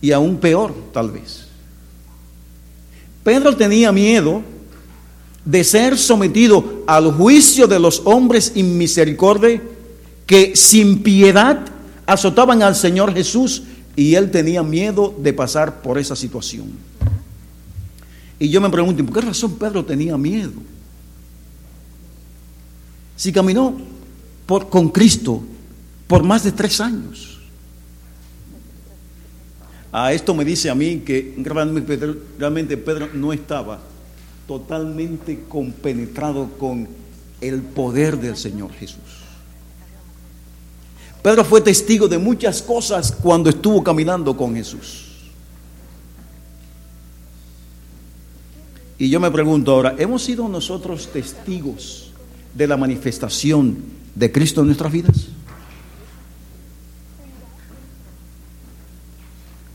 Speaker 3: y aún peor, tal vez. Pedro tenía miedo de ser sometido al juicio de los hombres inmisericordia que sin piedad azotaban al Señor Jesús y él tenía miedo de pasar por esa situación. Y yo me pregunto, ¿por qué razón Pedro tenía miedo? Si caminó con Cristo por más de tres años. A esto me dice a mí que realmente Pedro, realmente Pedro no estaba totalmente compenetrado con el poder del Señor Jesús. Pedro fue testigo de muchas cosas cuando estuvo caminando con Jesús. Y yo me pregunto ahora, ¿hemos sido nosotros testigos de la manifestación de Cristo en nuestras vidas?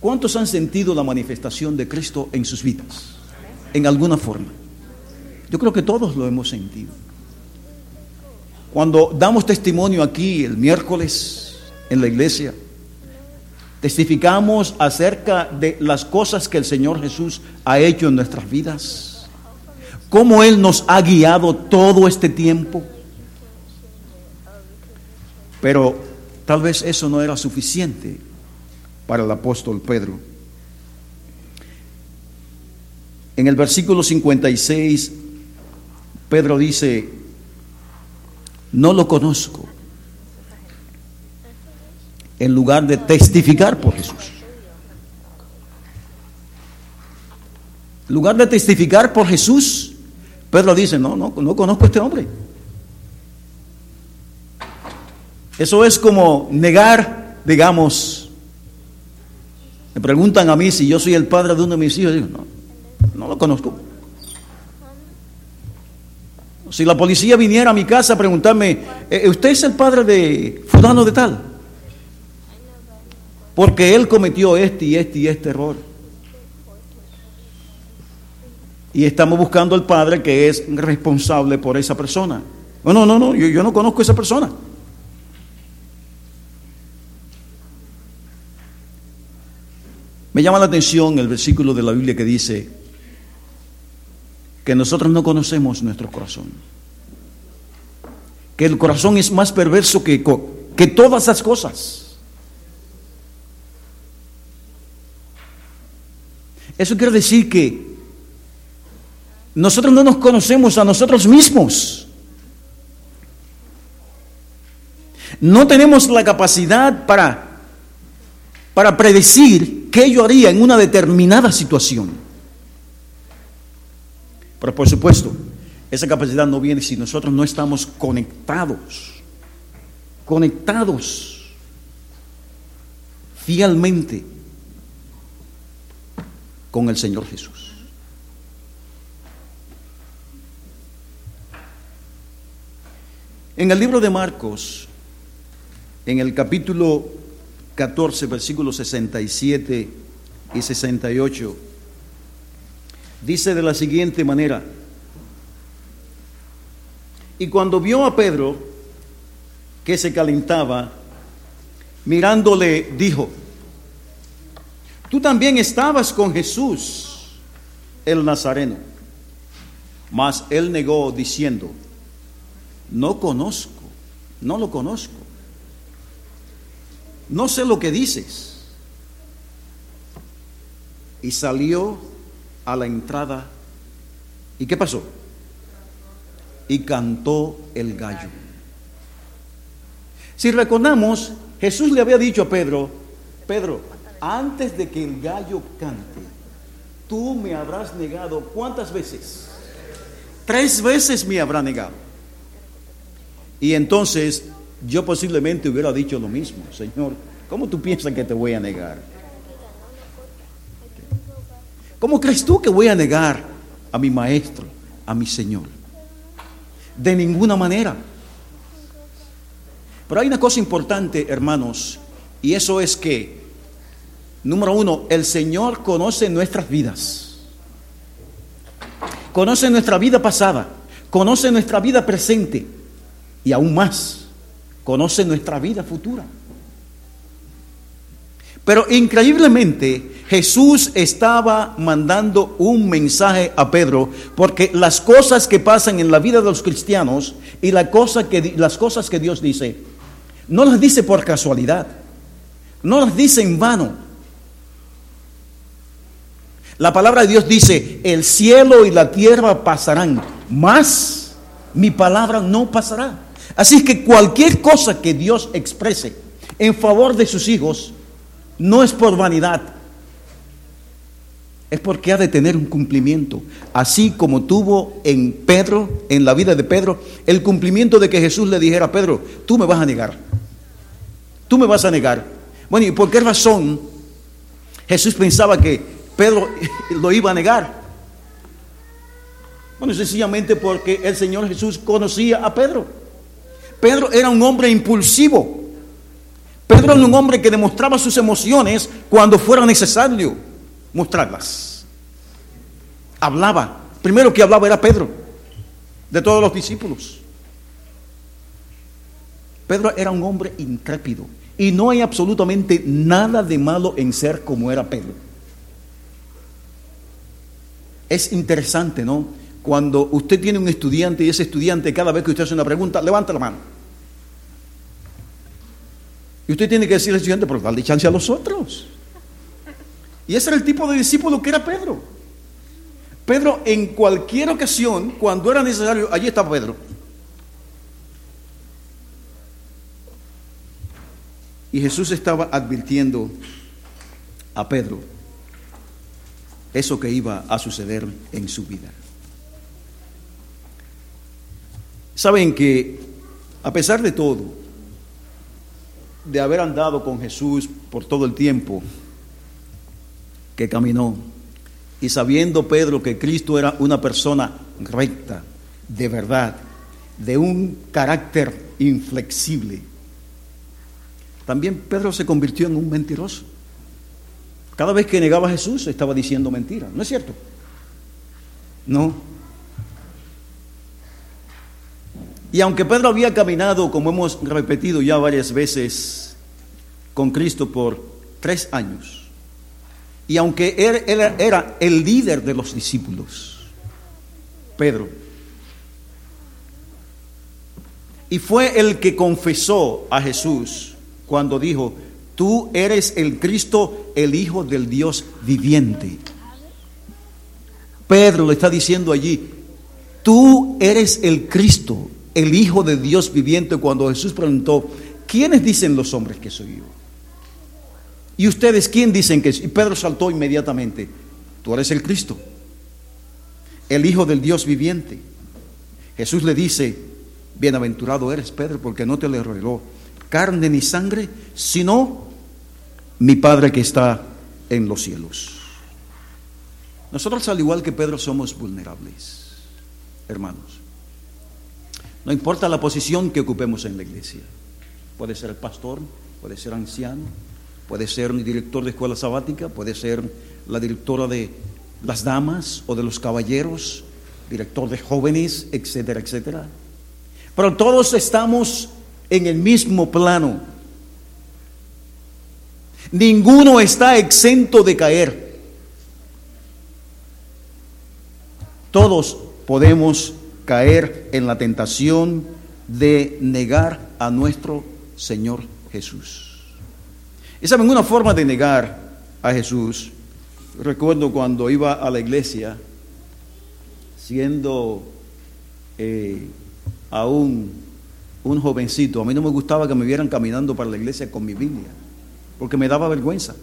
Speaker 3: ¿Cuántos han sentido la manifestación de Cristo en sus vidas? En alguna forma. Yo creo que todos lo hemos sentido. Cuando damos testimonio aquí el miércoles en la iglesia, testificamos acerca de las cosas que el Señor Jesús ha hecho en nuestras vidas, cómo Él nos ha guiado todo este tiempo. Pero tal vez eso no era suficiente para el apóstol Pedro. En el versículo 56, Pedro dice, no lo conozco, en lugar de testificar por Jesús. En lugar de testificar por Jesús, Pedro dice, no, no, no conozco a este hombre. Eso es como negar, digamos, me preguntan a mí si yo soy el padre de uno de mis hijos, digo, no, no lo conozco. Si la policía viniera a mi casa a preguntarme, "Eh, ¿usted es el padre de fulano de tal? Porque él cometió este y este y este error. Y estamos buscando al padre que es responsable por esa persona. No, no, no, no, yo, yo no conozco a esa persona. Me llama la atención el versículo de la Biblia que dice que nosotros no conocemos nuestro corazón. Que el corazón es más perverso que, que todas las cosas. Eso quiere decir que nosotros no nos conocemos a nosotros mismos. No tenemos la capacidad para, para predecir qué yo haría en una determinada situación. Pero por supuesto, esa capacidad no viene si nosotros no estamos conectados, conectados fielmente con el Señor Jesús. En el libro de Marcos, en el capítulo 14, versículos 67 y 68, dice de la siguiente manera, y cuando vio a Pedro que se calentaba, mirándole dijo, tú también estabas con Jesús, el Nazareno. Mas él negó diciendo, no conozco, no lo conozco. No sé lo que dices. Y salió a la entrada. ¿Y qué pasó? Y cantó el gallo. Si recordamos, Jesús le había dicho a Pedro, Pedro, antes de que el gallo cante, tú me habrás negado cuántas veces? Tres veces me habrá negado. Y entonces yo posiblemente hubiera dicho lo mismo, Señor, ¿cómo tú piensas que te voy a negar? ¿Cómo crees tú que voy a negar a mi maestro, a mi Señor? De ninguna manera. Pero hay una cosa importante, hermanos, y eso es que, número uno, el Señor conoce nuestras vidas. Conoce nuestra vida pasada, conoce nuestra vida presente y aún más, conoce nuestra vida futura. Pero increíblemente Jesús estaba mandando un mensaje a Pedro porque las cosas que pasan en la vida de los cristianos y que, las cosas que Dios dice, no las dice por casualidad, no las dice en vano. La palabra de Dios dice, el cielo y la tierra pasarán, mas mi palabra no pasará. Así que cualquier cosa que Dios exprese en favor de sus hijos no es por vanidad, es porque ha de tener un cumplimiento, así como tuvo en Pedro, en la vida de Pedro, el cumplimiento de que Jesús le dijera a Pedro, tú me vas a negar, tú me vas a negar. Bueno, ¿y por qué razón Jesús pensaba que Pedro lo iba a negar? Bueno, sencillamente porque el Señor Jesús conocía a Pedro. Pedro era un hombre impulsivo. Pedro era un hombre que demostraba sus emociones cuando fuera necesario mostrarlas. Hablaba. Primero que hablaba era Pedro, de todos los discípulos. Pedro era un hombre intrépido. Y no hay absolutamente nada de malo en ser como era Pedro. Es interesante, ¿no? Cuando usted tiene un estudiante y ese estudiante cada vez que usted hace una pregunta, levanta la mano. Y usted tiene que decirle al estudiante, pero dale chance a los otros. Y ese era el tipo de discípulo que era Pedro. Pedro en cualquier ocasión, cuando era necesario, allí está Pedro. Y Jesús estaba advirtiendo a Pedro eso que iba a suceder en su vida. Saben que a pesar de todo, de haber andado con Jesús por todo el tiempo que caminó, y sabiendo Pedro que Cristo era una persona recta, de verdad, de un carácter inflexible, también Pedro se convirtió en un mentiroso. Cada vez que negaba a Jesús estaba diciendo mentira, ¿no es cierto? No. Y aunque Pedro había caminado, como hemos repetido ya varias veces, con Cristo por tres años, y aunque él era, el líder de los discípulos, Pedro, y fue el que confesó a Jesús cuando dijo, tú eres el Cristo, el Hijo del Dios viviente. Pedro le está diciendo allí, tú eres el Cristo, el Hijo de Dios viviente, cuando Jesús preguntó, ¿quiénes dicen los hombres que soy yo? ¿Y ustedes quién dicen que soy? Y Pedro saltó inmediatamente, tú eres el Cristo, el Hijo del Dios viviente. Jesús le dice, bienaventurado eres Pedro, porque no te le reveló carne ni sangre, sino mi Padre que está en los cielos. Nosotros al igual que Pedro somos vulnerables, hermanos. No importa la posición que ocupemos en la iglesia. Puede ser el pastor, puede ser anciano, puede ser un director de escuela sabática, puede ser la directora de las damas o de los caballeros, director de jóvenes, etcétera, etcétera. Pero todos estamos en el mismo plano. Ninguno está exento de caer. Todos podemos caer en la tentación de negar a nuestro Señor Jesús. Y saben, una forma de negar a Jesús, recuerdo cuando iba a la iglesia, siendo eh, aún un jovencito, a mí no me gustaba que me vieran caminando para la iglesia con mi Biblia, porque me daba vergüenza.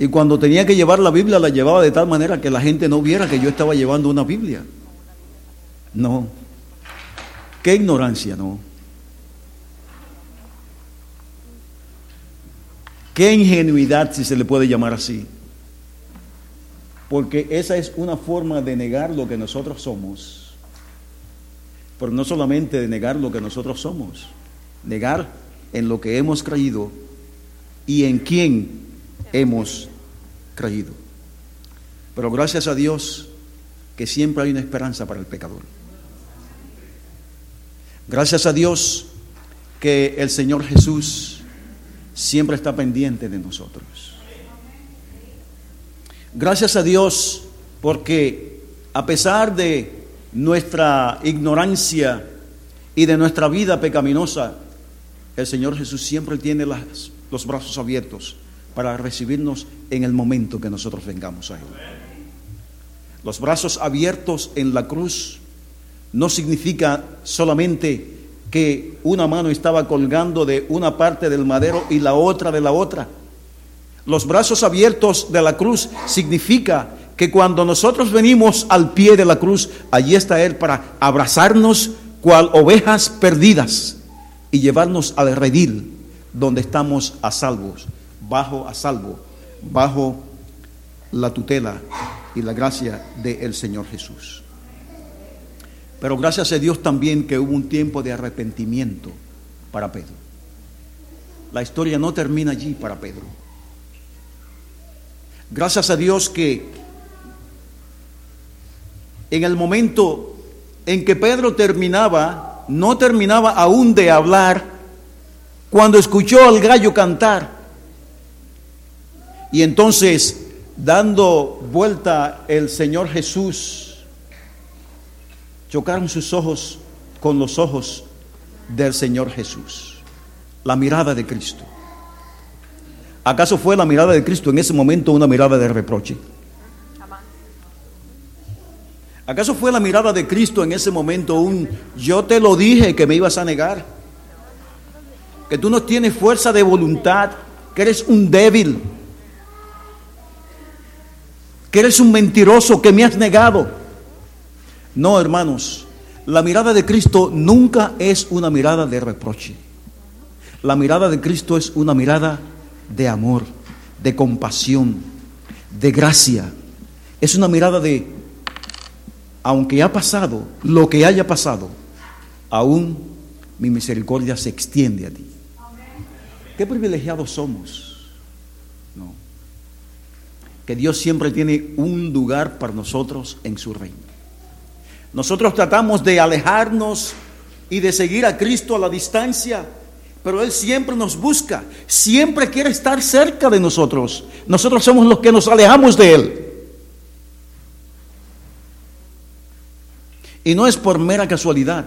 Speaker 3: Y cuando tenía que llevar la Biblia, la llevaba de tal manera que la gente no viera que yo estaba llevando una Biblia. No. Qué ignorancia, no. Qué ingenuidad, si se le puede llamar así. Porque esa es una forma de negar lo que nosotros somos. Pero no solamente de negar lo que nosotros somos, negar en lo que hemos creído y en quién hemos creído. Pero gracias a Dios que siempre hay una esperanza para el pecador. Gracias a Dios que el Señor Jesús siempre está pendiente de nosotros. Gracias a Dios porque a pesar de nuestra ignorancia y de nuestra vida pecaminosa, el Señor Jesús siempre tiene los brazos abiertos para recibirnos en el momento que nosotros vengamos a Él. Los brazos abiertos en la cruz no significa solamente que una mano estaba colgando de una parte del madero y la otra de la otra. Los brazos abiertos de la cruz significa que cuando nosotros venimos al pie de la cruz, allí está Él para abrazarnos cual ovejas perdidas y llevarnos al redil donde estamos a salvos, bajo a salvo, bajo la tutela y la gracia del Señor Jesús. Pero gracias a Dios también que hubo un tiempo de arrepentimiento para Pedro. La historia no termina allí para Pedro. Gracias a Dios que en el momento en que Pedro terminaba, no terminaba aún de hablar, cuando escuchó al gallo cantar. Y entonces, dando vuelta el Señor Jesús, chocaron sus ojos con los ojos del Señor Jesús. La mirada de Cristo. ¿Acaso fue la mirada de Cristo en ese momento una mirada de reproche? ¿Acaso fue la mirada de Cristo en ese momento un yo te lo dije que me ibas a negar? Que tú no tienes fuerza de voluntad, que eres un débil, que eres un mentiroso, que me has negado. No, hermanos, la mirada de Cristo nunca es una mirada de reproche. La mirada de Cristo es una mirada de amor, de compasión, de gracia. Es una mirada de, aunque ha pasado lo que haya pasado, aún mi misericordia se extiende a ti. Qué privilegiados somos. Que Dios siempre tiene un lugar para nosotros en su reino. Nosotros tratamos de alejarnos y de seguir a Cristo a la distancia, pero Él siempre nos busca, siempre quiere estar cerca de nosotros. Nosotros somos los que nos alejamos de Él. Y no es por mera casualidad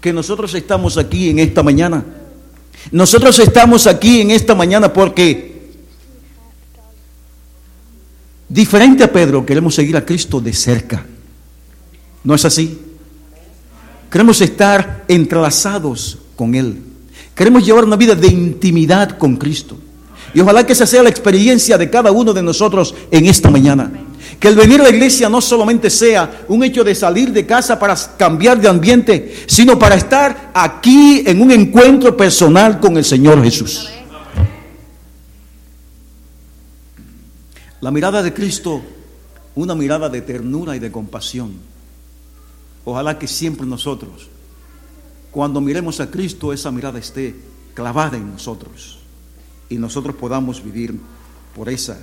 Speaker 3: que nosotros estamos aquí en esta mañana. Nosotros estamos aquí en esta mañana porque, diferente a Pedro, queremos seguir a Cristo de cerca. ¿No es así? Queremos estar entrelazados con Él. Queremos llevar una vida de intimidad con Cristo. Y ojalá que esa sea la experiencia de cada uno de nosotros en esta mañana. Que el venir a la iglesia no solamente sea un hecho de salir de casa para cambiar de ambiente, sino para estar aquí en un encuentro personal con el Señor Jesús. La mirada de Cristo, una mirada de ternura y de compasión. Ojalá que siempre nosotros, cuando miremos a Cristo, esa mirada esté clavada en nosotros y nosotros podamos vivir por esa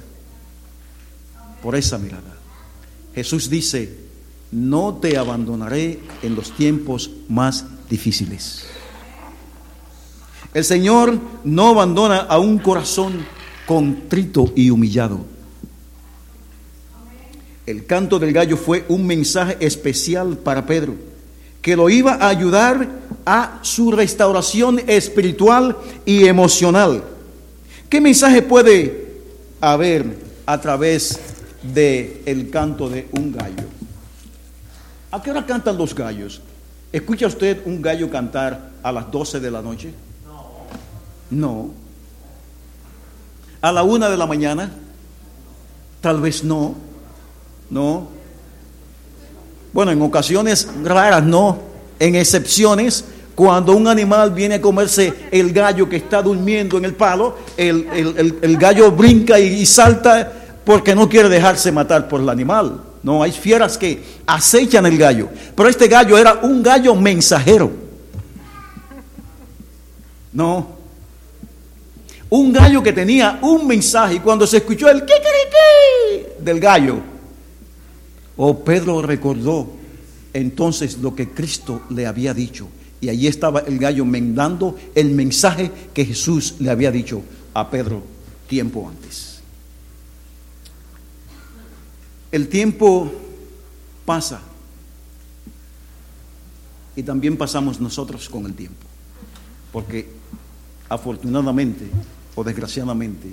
Speaker 3: por esa mirada. Jesús dice, "No te abandonaré en los tiempos más difíciles." El Señor no abandona a un corazón contrito y humillado. El canto del gallo fue un mensaje especial para Pedro, que lo iba a ayudar a su restauración espiritual y emocional. ¿Qué mensaje puede haber a través del el canto de un gallo? ¿A qué hora cantan los gallos? ¿Escucha usted un gallo cantar a las 12 de la noche? No. ¿A la una de la mañana? Tal vez no, no. Bueno, en ocasiones raras no, en excepciones, cuando un animal viene a comerse el gallo que está durmiendo en el palo, el, el- el- el gallo brinca y, y salta porque no quiere dejarse matar por el animal. No, hay fieras que acechan el gallo. Pero este gallo era un gallo mensajero. No. Un gallo que tenía un mensaje y cuando se escuchó el kikiriki del gallo, oh Pedro recordó entonces lo que Cristo le había dicho. Y allí estaba el gallo mendando el mensaje que Jesús le había dicho a Pedro tiempo antes. El tiempo pasa y también pasamos nosotros con el tiempo, porque afortunadamente o desgraciadamente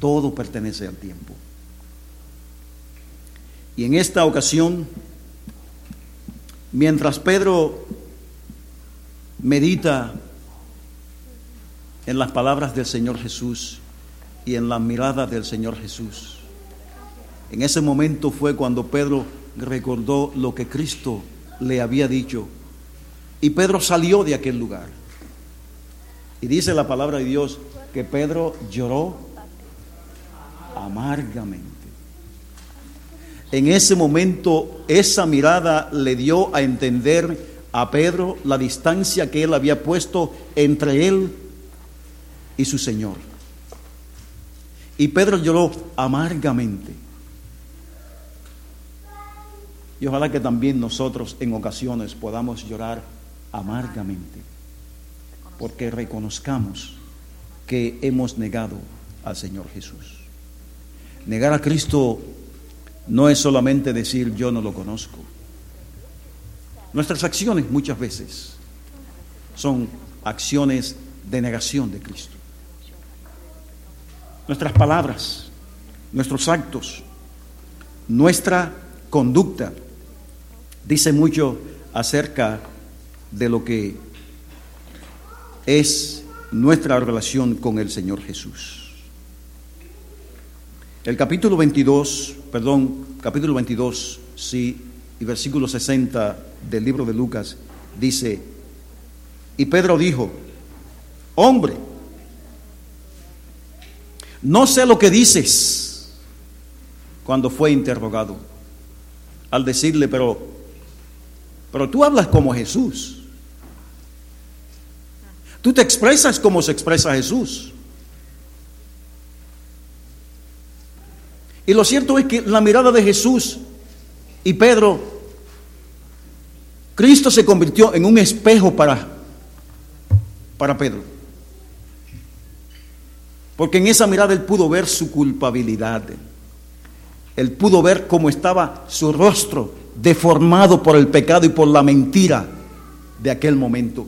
Speaker 3: todo pertenece al tiempo. Y en esta ocasión, mientras Pedro medita en las palabras del Señor Jesús y en la mirada del Señor Jesús, en ese momento fue cuando Pedro recordó lo que Cristo le había dicho. Y Pedro salió de aquel lugar. Y dice la palabra de Dios que Pedro lloró amargamente. En ese momento esa mirada le dio a entender a Pedro la distancia que él había puesto entre él y su Señor. Y Pedro lloró amargamente. Y ojalá que también nosotros en ocasiones podamos llorar amargamente, porque reconozcamos que hemos negado al Señor Jesús. Negar a Cristo no es solamente decir yo no lo conozco. Nuestras acciones muchas veces son acciones de negación de Cristo. Nuestras palabras, nuestros actos, nuestra conducta dice mucho acerca de lo que es nuestra relación con el Señor Jesús. El capítulo 22, perdón, capítulo 22, sí, y versículo 60 del libro de Lucas dice, y Pedro dijo, hombre, no sé lo que dices cuando fue interrogado, al decirle, pero, pero tú hablas como Jesús. Tú te expresas como se expresa Jesús. Y lo cierto es que la mirada de Jesús y Pedro, Cristo se convirtió en un espejo para, para Pedro. Porque en esa mirada él pudo ver su culpabilidad. Él pudo ver cómo estaba su rostro deformado por el pecado y por la mentira de aquel momento.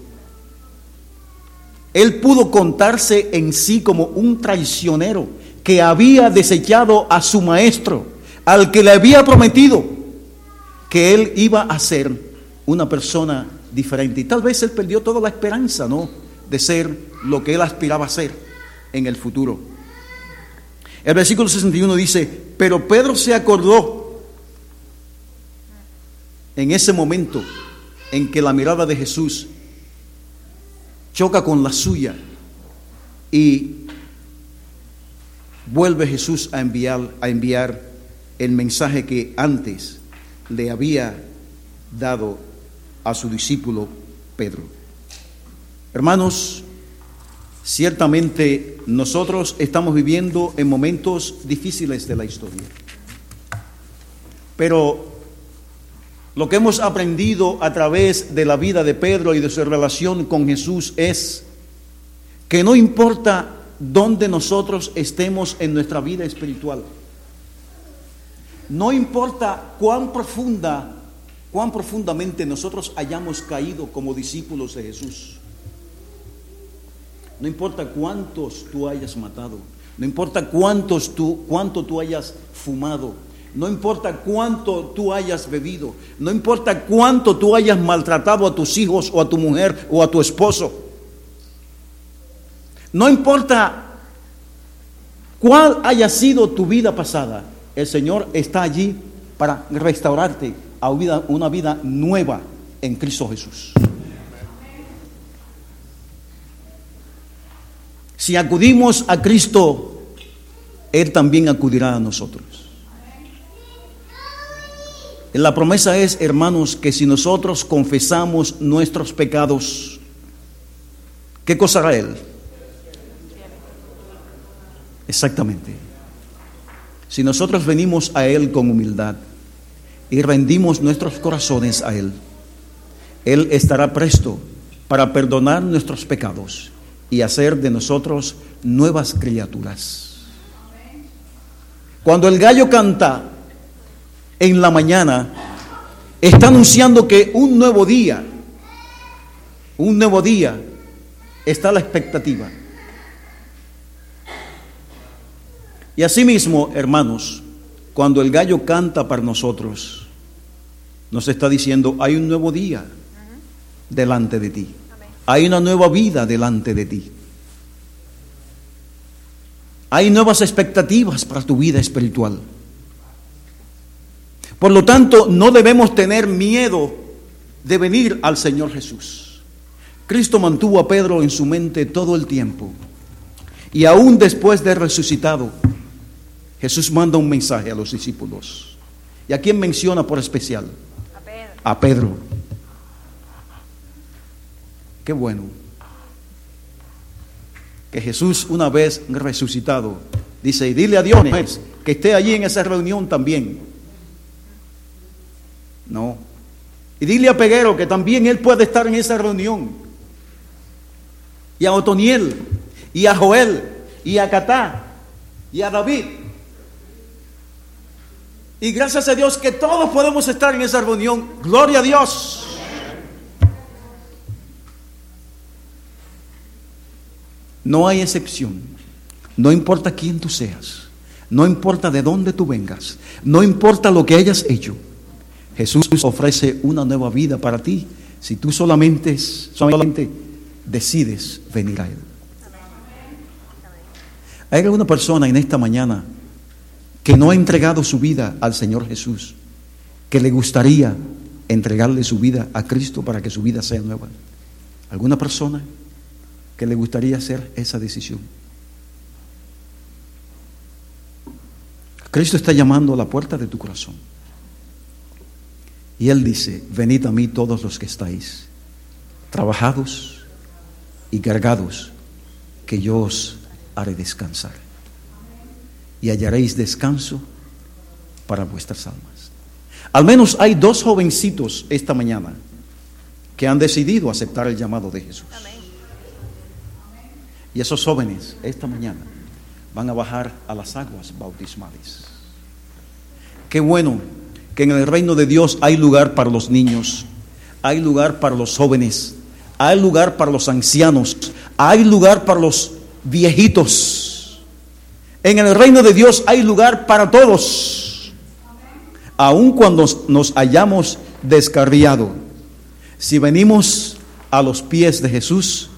Speaker 3: Él pudo contarse en sí como un traicionero que había desechado a su maestro, al que le había prometido que él iba a ser una persona diferente. Y tal vez él perdió toda la esperanza, ¿no? De ser lo que él aspiraba a ser en el futuro. El versículo 61 dice, pero Pedro se acordó en ese momento en que la mirada de Jesús choca con la suya y vuelve Jesús a enviar, a enviar el mensaje que antes le había dado a su discípulo Pedro. Hermanos, ciertamente nosotros estamos viviendo en momentos difíciles de la historia, pero lo que hemos aprendido a través de la vida de Pedro y de su relación con Jesús es que no importa dónde nosotros estemos en nuestra vida espiritual, no importa cuán profunda, cuán profundamente nosotros hayamos caído como discípulos de Jesús. No importa cuántos tú hayas matado, no importa cuántos tú, cuánto tú hayas fumado, no importa cuánto tú hayas bebido, no importa cuánto tú hayas maltratado a tus hijos o a tu mujer o a tu esposo. No importa cuál haya sido tu vida pasada, el Señor está allí para restaurarte a una vida nueva en Cristo Jesús. Si acudimos a Cristo, Él también acudirá a nosotros. La promesa es, hermanos, que si nosotros confesamos nuestros pecados, ¿qué cosa hará Él? Exactamente. Si nosotros venimos a Él con humildad y rendimos nuestros corazones a Él, Él estará presto para perdonar nuestros pecados y hacer de nosotros nuevas criaturas. Cuando el gallo canta en la mañana, está anunciando que un nuevo día, un nuevo día, está la expectativa. Y asimismo, hermanos, cuando el gallo canta para nosotros, nos está diciendo, hay un nuevo día delante de ti. Hay una nueva vida delante de ti. Hay nuevas expectativas para tu vida espiritual. Por lo tanto, no debemos tener miedo de venir al Señor Jesús. Cristo mantuvo a Pedro en su mente todo el tiempo. Y aún después de resucitado, Jesús manda un mensaje a los discípulos. ¿Y a quién menciona por especial? A Pedro. Qué bueno. Que Jesús una vez resucitado dice, y dile a Dios que esté allí en esa reunión también. No. Y dile a Peguero que también él puede estar en esa reunión. Y a Otoniel, y a Joel, y a Catá, y a David. Y gracias a Dios que todos podemos estar en esa reunión. Gloria a Dios. No hay excepción. No importa quién tú seas. No importa de dónde tú vengas. No importa lo que hayas hecho. Jesús ofrece una nueva vida para ti si tú solamente, solamente decides venir a Él. ¿Hay alguna persona en esta mañana que no ha entregado su vida al Señor Jesús, que le gustaría entregarle su vida a Cristo para que su vida sea nueva? ¿Alguna persona que le gustaría hacer esa decisión? Cristo está llamando a la puerta de tu corazón. Y Él dice, venid a mí todos los que estáis trabajados y cargados, que yo os haré descansar. Y hallaréis descanso para vuestras almas. Al menos hay dos jovencitos esta mañana que han decidido aceptar el llamado de Jesús. Y esos jóvenes esta mañana van a bajar a las aguas bautismales. Qué bueno que en el reino de Dios hay lugar para los niños, hay lugar para los jóvenes, hay lugar para los ancianos, hay lugar para los viejitos. En el reino de Dios hay lugar para todos. Aun cuando nos hayamos descarriado, si venimos a los pies de Jesús,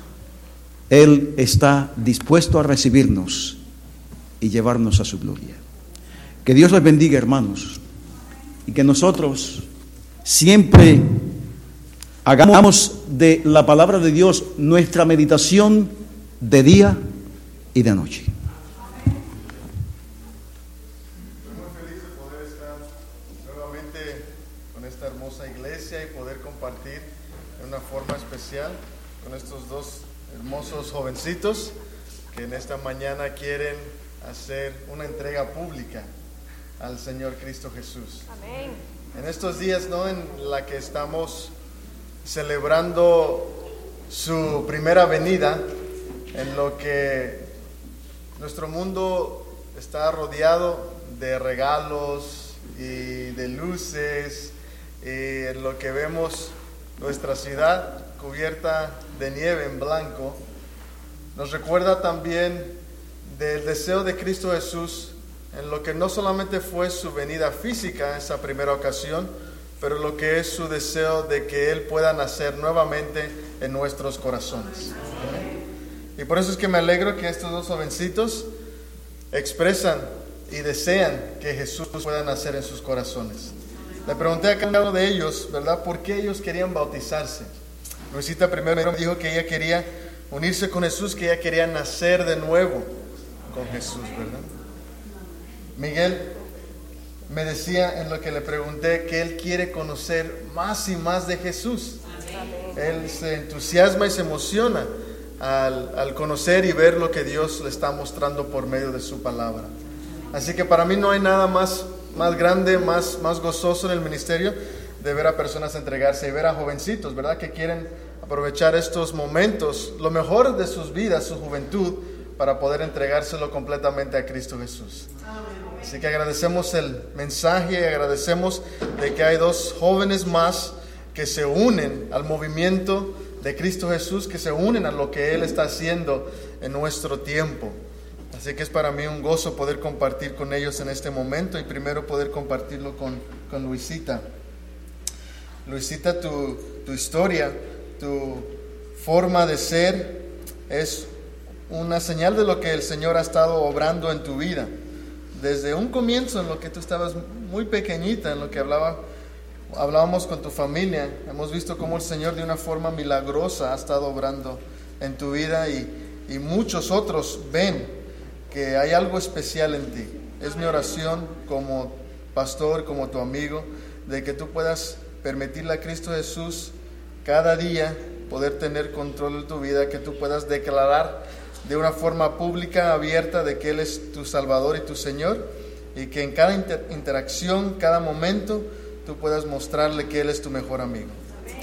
Speaker 3: Él está dispuesto a recibirnos y llevarnos a su gloria. Que Dios les bendiga, hermanos y que nosotros siempre hagamos de la palabra de Dios nuestra meditación de día y de noche.
Speaker 9: Estoy muy feliz de poder estar nuevamente con esta hermosa iglesia y poder compartir de una forma especial con estos dos hermosos jovencitos que en esta mañana quieren hacer una entrega pública al Señor Cristo Jesús.
Speaker 10: Amén.
Speaker 9: En estos días, ¿no? En la que estamos celebrando su primera venida, en lo que nuestro mundo está rodeado de regalos y de luces, y en lo que vemos nuestra ciudad cubierta de nieve en blanco, nos recuerda también del deseo de Cristo Jesús en lo que no solamente fue su venida física en esa primera ocasión, pero lo que es su deseo de que Él pueda nacer nuevamente en nuestros corazones. Y por eso es que me alegro que estos dos jovencitos expresan y desean que Jesús pueda nacer en sus corazones. Le pregunté a cada uno de ellos, ¿verdad?, por qué ellos querían bautizarse. Luisita primero me dijo que ella quería unirse con Jesús, que ella quería nacer de nuevo con Jesús, ¿verdad? Miguel me decía en lo que le pregunté que él quiere conocer más y más de Jesús. Él se entusiasma y se emociona al, al, conocer y ver lo que Dios le está mostrando por medio de su palabra. Así que para mí no hay nada más, más grande, más, más gozoso en el ministerio de ver a personas entregarse y ver a jovencitos, ¿verdad? Que quieren aprovechar estos momentos, lo mejor de sus vidas, su juventud, para poder entregárselo completamente a Cristo Jesús. Así que agradecemos el mensaje y agradecemos de que hay dos jóvenes más que se unen al movimiento de Cristo Jesús, que se unen a lo que Él está haciendo en nuestro tiempo. Así que es para mí un gozo poder compartir con ellos en este momento y primero poder compartirlo con, con Luisita. Luisita, tu, historia, tu forma de ser es una señal de lo que el Señor ha estado obrando en tu vida. Desde un comienzo en lo que tú estabas muy pequeñita, en lo que hablaba, hablábamos con tu familia, hemos visto cómo el Señor de una forma milagrosa ha estado obrando en tu vida y, y muchos otros ven que hay algo especial en ti. Es mi oración como pastor, como tu amigo, de que tú puedas permitirle a Cristo Jesús cada día poder tener control de tu vida, que tú puedas declarar de una forma pública, abierta, de que Él es tu Salvador y tu Señor, y que en cada inter interacción, cada momento, tú puedas mostrarle que Él es tu mejor amigo.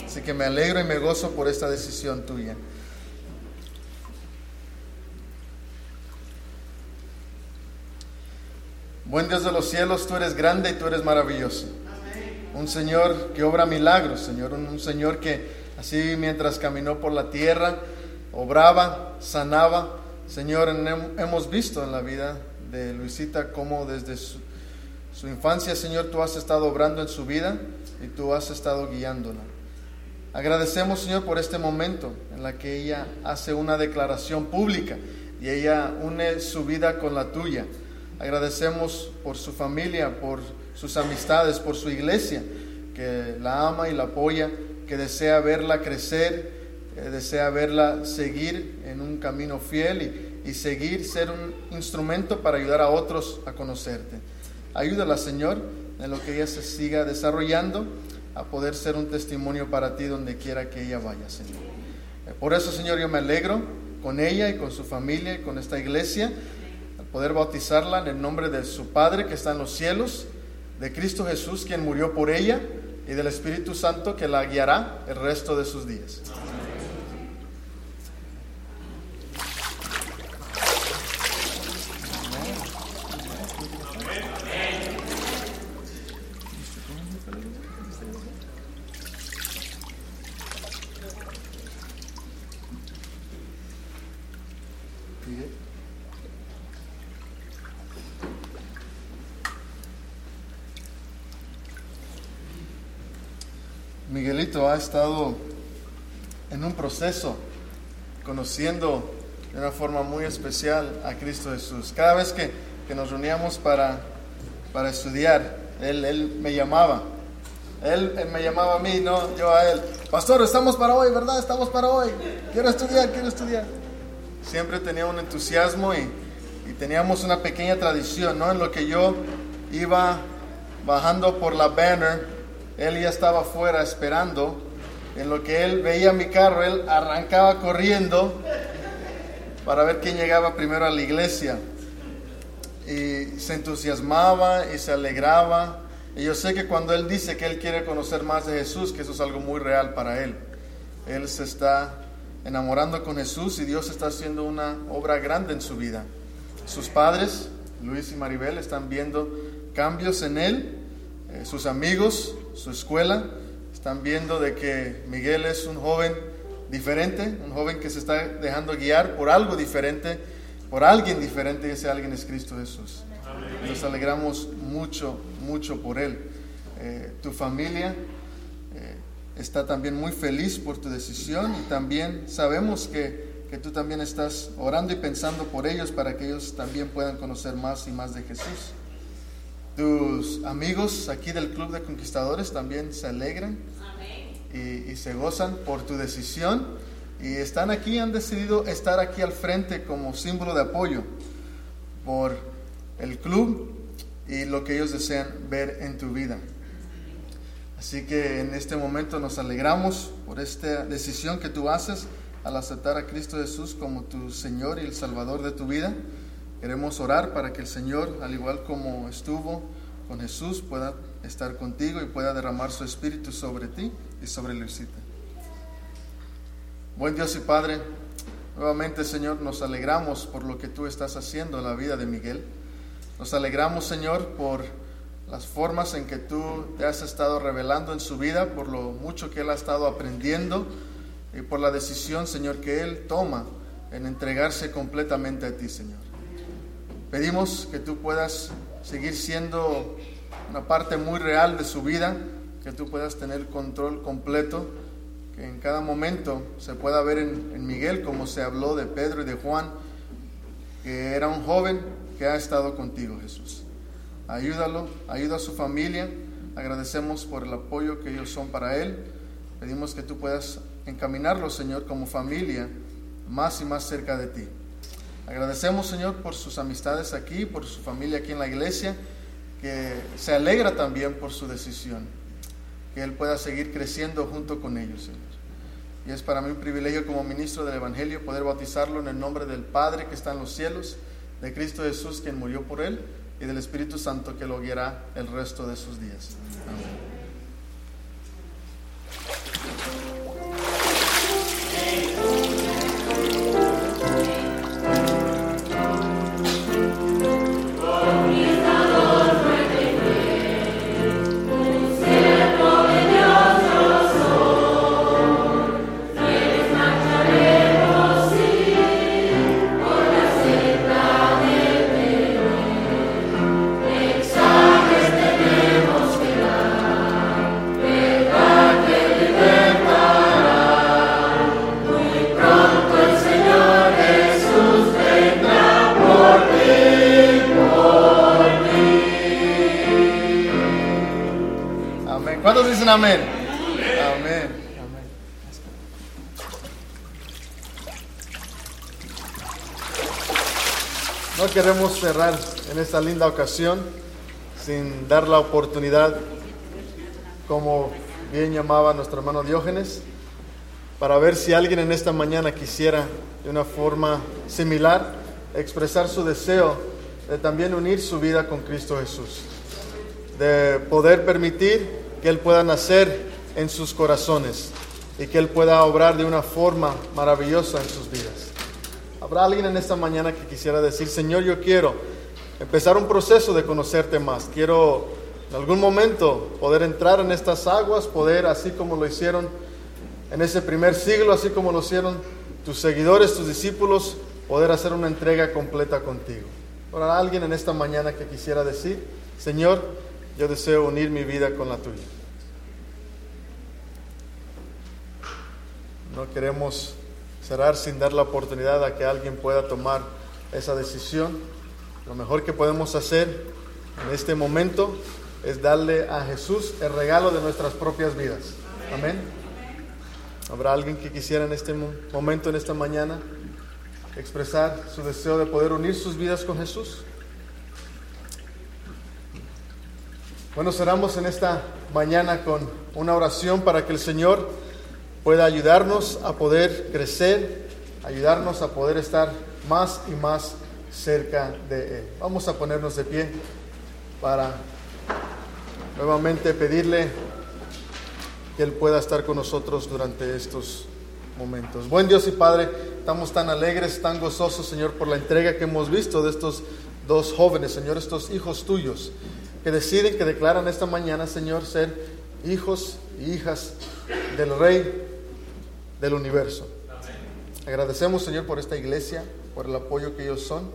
Speaker 9: Así que me alegro y me gozo por esta decisión tuya. Buen Dios de los cielos, tú eres grande y tú eres maravilloso. Un Señor que obra milagros, Señor, un, Señor que así mientras caminó por la tierra, obraba, sanaba. Señor, hemos visto en la vida de Luisita cómo desde su, su, infancia, Señor, tú has estado obrando en su vida y tú has estado guiándola. Agradecemos, Señor, por este momento en la que ella hace una declaración pública y ella une su vida con la tuya. Agradecemos por su familia, por sus amistades, por su iglesia, que la ama y la apoya, que desea verla crecer, que desea verla seguir en un camino fiel y, y, seguir ser un instrumento para ayudar a otros a conocerte. Ayúdala, Señor, en lo que ella se siga desarrollando, a poder ser un testimonio para ti donde quiera que ella vaya, Señor. Por eso, Señor, yo me alegro con ella y con su familia y con esta iglesia poder bautizarla en el nombre de su Padre que está en los cielos, de Cristo Jesús quien murió por ella y del Espíritu Santo que la guiará el resto de sus días. Miguelito ha estado en un proceso conociendo de una forma muy especial a Cristo Jesús. Cada vez que, que nos reuníamos para, para estudiar, él, él, me llamaba. Él, él, me llamaba a mí, no yo a él. Pastor, estamos para hoy, ¿verdad? Estamos para hoy. Quiero estudiar, quiero estudiar. Siempre tenía un entusiasmo y, y teníamos una pequeña tradición, ¿no? En lo que yo iba bajando por la banner él ya estaba afuera esperando. En lo que él veía mi carro, él arrancaba corriendo para ver quién llegaba primero a la iglesia. Y se entusiasmaba y se alegraba. Y yo sé que cuando él dice que él quiere conocer más de Jesús, que eso es algo muy real para él. Él se está enamorando con Jesús y Dios está haciendo una obra grande en su vida. Sus padres, Luis y Maribel, están viendo cambios en él. Eh, sus amigos su escuela, están viendo de que Miguel es un joven diferente, un joven que se está dejando guiar por algo diferente, por alguien diferente, y ese alguien es Cristo Jesús. Nos alegramos mucho, mucho por él. Eh, tu familia eh, está también muy feliz por tu decisión y también sabemos que, que tú también estás orando y pensando por ellos para que ellos también puedan conocer más y más de Jesús. Tus amigos aquí del Club de Conquistadores también se alegran y, se gozan por tu decisión y están aquí, han decidido estar aquí al frente como símbolo de apoyo por el club y lo que ellos desean ver en tu vida. Así que en este momento nos alegramos por esta decisión que tú haces al aceptar a Cristo Jesús como tu Señor y el Salvador de tu vida. Queremos orar para que el Señor, al igual como estuvo con Jesús, pueda estar contigo y pueda derramar su espíritu sobre ti y sobre Luisita. Buen Dios y Padre, nuevamente Señor, nos alegramos por lo que tú estás haciendo en la vida de Miguel. Nos alegramos, Señor, por las formas en que tú te has estado revelando en su vida, por lo mucho que él ha estado aprendiendo y por la decisión, Señor, que él toma en entregarse completamente a ti, Señor. Pedimos que tú puedas seguir siendo una parte muy real de su vida, que tú puedas tener control completo que en cada momento se pueda ver en, Miguel como se habló de Pedro y de Juan, que era un joven que ha estado contigo, Jesús. Ayúdalo, ayuda a su familia. Agradecemos por el apoyo que ellos son para él. Pedimos que tú puedas encaminarlo, Señor, como familia, más y más cerca de ti. Agradecemos, Señor, por sus amistades aquí, por su familia aquí en la iglesia, que se alegra también por su decisión que Él pueda seguir creciendo junto con ellos, Señor. Y es para mí un privilegio como ministro del Evangelio poder bautizarlo en el nombre del Padre que está en los cielos, de Cristo Jesús quien murió por Él y del Espíritu Santo que lo guiará el resto de sus días. Amén. Amén? Amén. No queremos cerrar en esta linda ocasión sin dar la oportunidad, como bien llamaba nuestro hermano Diógenes, para ver si alguien en esta mañana quisiera de una forma similar expresar su deseo de también unir su vida con Cristo Jesús, de poder permitir que Él pueda nacer en sus corazones y que Él pueda obrar de una forma maravillosa en sus vidas. ¿Habrá alguien en esta mañana que quisiera decir, Señor, yo quiero empezar un proceso de conocerte más? Quiero en algún momento poder entrar en estas aguas, poder, así como lo hicieron en ese primer siglo, así como lo hicieron tus seguidores, tus discípulos, poder hacer una entrega completa contigo. ¿Habrá alguien en esta mañana que quisiera decir, Señor, yo deseo unir mi vida con la tuya? No queremos cerrar sin dar la oportunidad a que alguien pueda tomar esa decisión. Lo mejor que podemos hacer en este momento es darle a Jesús el regalo de nuestras propias vidas. Amén. ¿Habrá alguien que quisiera en este momento, en esta mañana, expresar su deseo de poder unir sus vidas con Jesús? Bueno, cerramos en esta mañana con una oración para que el Señor pueda ayudarnos a poder crecer, ayudarnos a poder estar más y más cerca de Él. Vamos a ponernos de pie para nuevamente pedirle que Él pueda estar con nosotros durante estos momentos. Buen Dios y Padre, estamos tan alegres, tan gozosos, Señor, por la entrega que hemos visto de estos dos jóvenes, Señor, estos hijos tuyos, que deciden, que declaran esta mañana, Señor, ser hijos y hijas del Rey del universo. Agradecemos, Señor, por esta iglesia, por el apoyo que ellos son,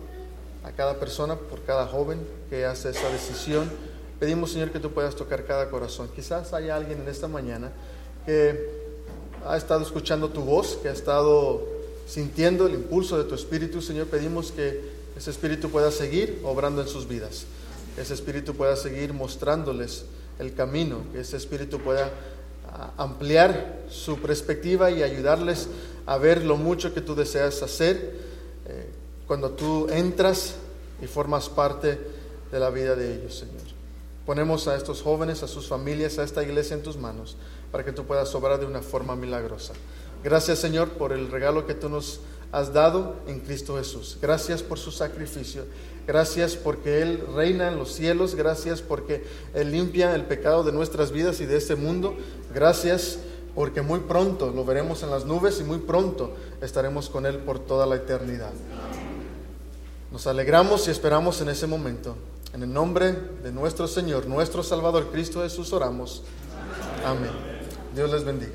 Speaker 9: a cada persona, por cada joven que hace esa decisión. Pedimos, Señor, que tú puedas tocar cada corazón. Quizás haya alguien en esta mañana que ha estado escuchando tu voz, que ha estado sintiendo el impulso de tu Espíritu, Señor, pedimos que ese Espíritu pueda seguir obrando en sus vidas, ese Espíritu pueda seguir mostrándoles el camino, que ese Espíritu pueda ah, ampliar su perspectiva y ayudarles a ver lo mucho que tú deseas hacer eh, cuando tú entras y formas parte de la vida de ellos, Señor. Ponemos a estos jóvenes, a sus familias, a esta iglesia en tus manos, para que tú puedas obrar de una forma milagrosa. Gracias, Señor, por el regalo que tú nos has dado en Cristo Jesús. Gracias por su sacrificio. Gracias porque Él reina en los cielos. Gracias porque Él limpia el pecado de nuestras vidas y de este mundo. Gracias porque muy pronto lo veremos en las nubes y muy pronto estaremos con Él por toda la eternidad. Nos alegramos y esperamos en ese momento. En el nombre de nuestro Señor, nuestro Salvador Cristo Jesús oramos. Amén. Dios les bendiga.